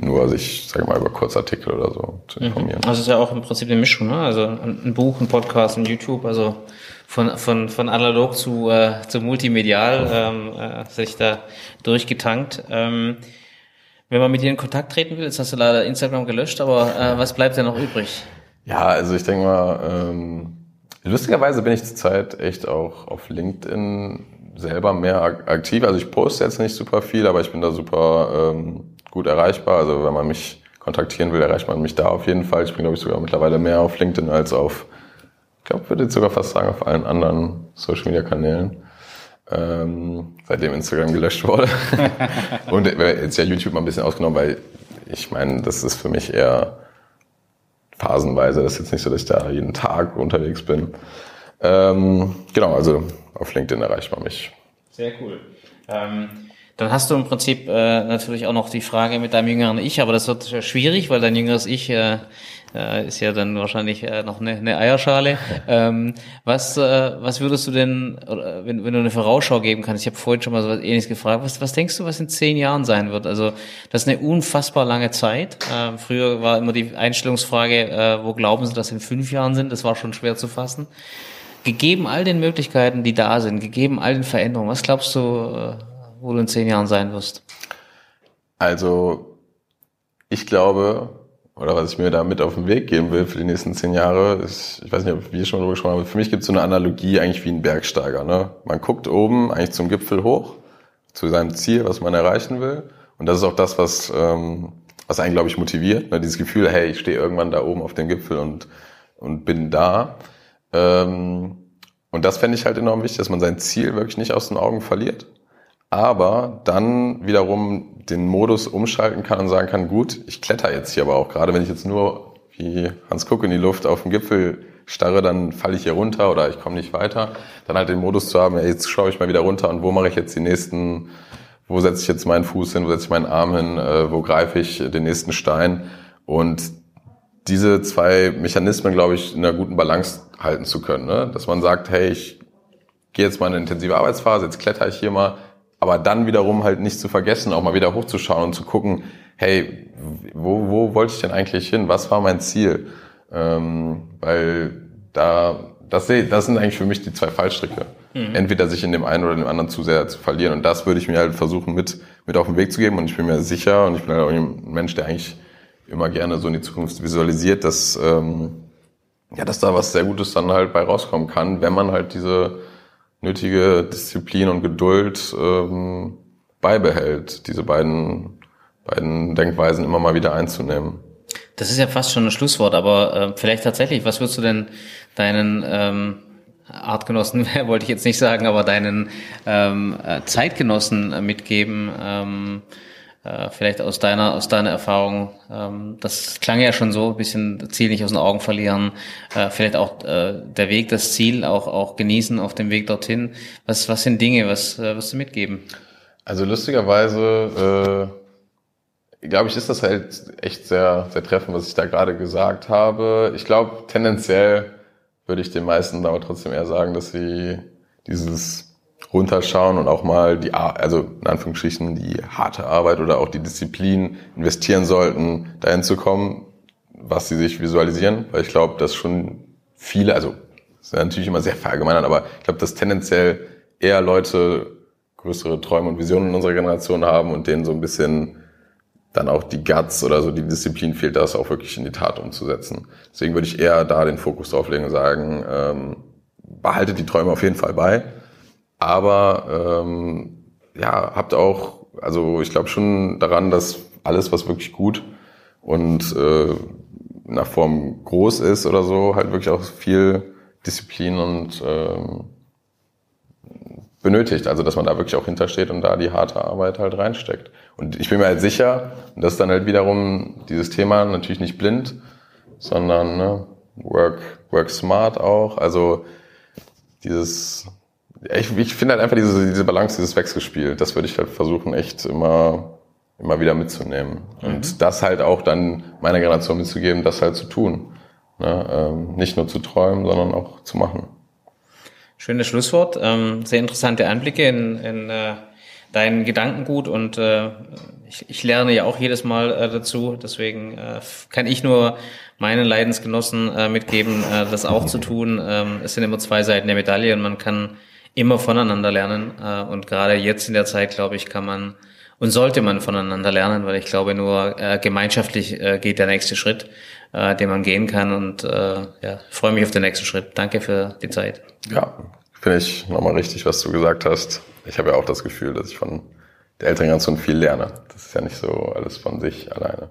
nur sich, sag ich mal, über Kurzartikel oder so zu mhm. informieren. Also es ist ja auch im Prinzip eine Mischung, ne? Also ein Buch, ein Podcast, ein YouTube, also von, von, von analog zu, äh, zu multimedial ähm, äh, sich da durchgetankt. Ähm, wenn man mit dir in Kontakt treten will, jetzt hast du leider Instagram gelöscht, aber äh, was bleibt denn noch übrig? Ja, also ich denke mal, ähm, lustigerweise bin ich zurzeit echt auch auf LinkedIn selber mehr aktiv. Also ich poste jetzt nicht super viel, aber ich bin da super ähm, gut erreichbar. Also wenn man mich kontaktieren will, erreicht man mich da auf jeden Fall. Ich bin, glaube ich, sogar mittlerweile mehr auf LinkedIn als auf, ich glaube, würde jetzt sogar fast sagen, auf allen anderen Social-Media-Kanälen. Ähm, seitdem Instagram gelöscht wurde. Und jetzt ja YouTube mal ein bisschen ausgenommen, weil ich meine, das ist für mich eher phasenweise. Das ist jetzt nicht so, dass ich da jeden Tag unterwegs bin. Ähm, genau, also auf LinkedIn erreicht man mich. Sehr cool. Ähm dann hast du im Prinzip äh, natürlich auch noch die Frage mit deinem jüngeren Ich, aber das wird schwierig, weil dein jüngeres Ich äh, äh, ist ja dann wahrscheinlich äh, noch eine, eine Eierschale. Ähm, was, äh, was würdest du denn, oder, wenn, wenn du eine Vorausschau geben kannst, ich habe vorhin schon mal so was ähnliches gefragt, was, was denkst du, was in zehn Jahren sein wird? Also das ist eine unfassbar lange Zeit. Äh, früher war immer die Einstellungsfrage, äh, wo glauben Sie, dass in fünf Jahren sind? Das war schon schwer zu fassen. Gegeben all den Möglichkeiten, die da sind, gegeben all den Veränderungen, was glaubst du, äh, wo du in zehn Jahren sein wirst? Also, ich glaube, oder was ich mir da mit auf den Weg geben will für die nächsten zehn Jahre, ist, ich weiß nicht, ob wir schon darüber gesprochen haben, für mich gibt es so eine Analogie eigentlich wie ein Bergsteiger. Ne? Man guckt oben eigentlich zum Gipfel hoch, zu seinem Ziel, was man erreichen will. Und das ist auch das, was, ähm, was einen, glaube ich, motiviert. Ne? Dieses Gefühl, hey, ich stehe irgendwann da oben auf dem Gipfel und, und bin da. Ähm, und das fände ich halt enorm wichtig, dass man sein Ziel wirklich nicht aus den Augen verliert aber dann wiederum den Modus umschalten kann und sagen kann, gut, ich kletter jetzt hier aber auch, gerade wenn ich jetzt nur wie Hans Kuck in die Luft auf dem Gipfel starre, dann falle ich hier runter oder ich komme nicht weiter. Dann halt den Modus zu haben, jetzt schaue ich mal wieder runter und wo mache ich jetzt die nächsten, wo setze ich jetzt meinen Fuß hin, wo setze ich meinen Arm hin, äh, wo greife ich den nächsten Stein und diese zwei Mechanismen, glaube ich, in einer guten Balance halten zu können. Ne? Dass man sagt, hey, ich gehe jetzt mal in eine intensive Arbeitsphase, jetzt kletter ich hier mal, aber dann wiederum halt nicht zu vergessen, auch mal wieder hochzuschauen und zu gucken, hey, wo, wo wollte ich denn eigentlich hin? Was war mein Ziel? Ähm, weil da, das, das sind eigentlich für mich die zwei Fallstricke. mhm. entweder sich in dem einen oder dem anderen zu sehr zu verlieren. Und das würde ich mir halt versuchen mit, mit auf den Weg zu geben. Und ich bin mir sicher, und ich bin halt auch ein Mensch, der eigentlich immer gerne so in die Zukunft visualisiert, dass, ähm, ja, dass da was sehr Gutes dann halt bei rauskommen kann, wenn man halt diese nötige Disziplin und Geduld ähm, beibehält, diese beiden, beiden Denkweisen immer mal wieder einzunehmen. Das ist ja fast schon ein Schlusswort, aber äh, vielleicht tatsächlich, was würdest du denn deinen ähm, Artgenossen, wollte ich jetzt nicht sagen, aber deinen ähm, äh, Zeitgenossen mitgeben? Ähm, äh, vielleicht aus deiner, aus deiner Erfahrung, ähm, das klang ja schon so, ein bisschen Ziel nicht aus den Augen verlieren, äh, vielleicht auch äh, der Weg, das Ziel auch, auch genießen auf dem Weg dorthin. Was, was sind Dinge, was äh, wirst du mitgeben? Also lustigerweise, äh, glaube ich, ist das halt echt sehr, sehr treffend, was ich da gerade gesagt habe. Ich glaube, tendenziell würde ich den meisten aber trotzdem eher sagen, dass sie dieses runterschauen und auch mal die, also in Anführungsstrichen die harte Arbeit oder auch die Disziplin investieren sollten, dahin zu kommen, was sie sich visualisieren. Weil ich glaube, dass schon viele, also ist natürlich immer sehr verallgemeinert, aber ich glaube, dass tendenziell eher Leute größere Träume und Visionen in unserer Generation haben und denen so ein bisschen dann auch die Guts oder so die Disziplin fehlt, das auch wirklich in die Tat umzusetzen. Deswegen würde ich eher da den Fokus drauf legen und sagen, ähm, behaltet die Träume auf jeden Fall bei, aber ähm, ja, habt auch, also ich glaube schon daran, dass alles, was wirklich gut und äh, nach Form groß ist oder so, halt wirklich auch viel Disziplin und ähm, benötigt. Also dass man da wirklich auch hintersteht und da die harte Arbeit halt reinsteckt. Und ich bin mir halt sicher, und das ist dann halt wiederum dieses Thema natürlich nicht blind, sondern ne, work, work smart auch. Also dieses ich, ich finde halt einfach diese, diese Balance, dieses Wechselspiel, das würde ich halt versuchen, echt immer, immer wieder mitzunehmen. Mhm. Und das halt auch dann meiner Generation mitzugeben, das halt zu tun. Ne? Ähm, nicht nur zu träumen, sondern auch zu machen. Schönes Schlusswort. Ähm, sehr interessante Einblicke in, in äh, dein Gedankengut und äh, ich, ich lerne ja auch jedes Mal äh, dazu. Deswegen äh, kann ich nur meinen Leidensgenossen äh, mitgeben, äh, das auch zu tun. Ähm, es sind immer zwei Seiten der Medaille und man kann immer voneinander lernen. Äh, und gerade jetzt in der Zeit, glaube ich, kann man und sollte man voneinander lernen, weil ich glaube, nur äh, gemeinschaftlich äh, geht der nächste Schritt, äh, den man gehen kann. Und äh, ja, freue mich auf den nächsten Schritt. Danke für die Zeit. Ja, finde ich nochmal richtig, was du gesagt hast. Ich habe ja auch das Gefühl, dass ich von der älteren Generation viel lerne. Das ist ja nicht so alles von sich alleine.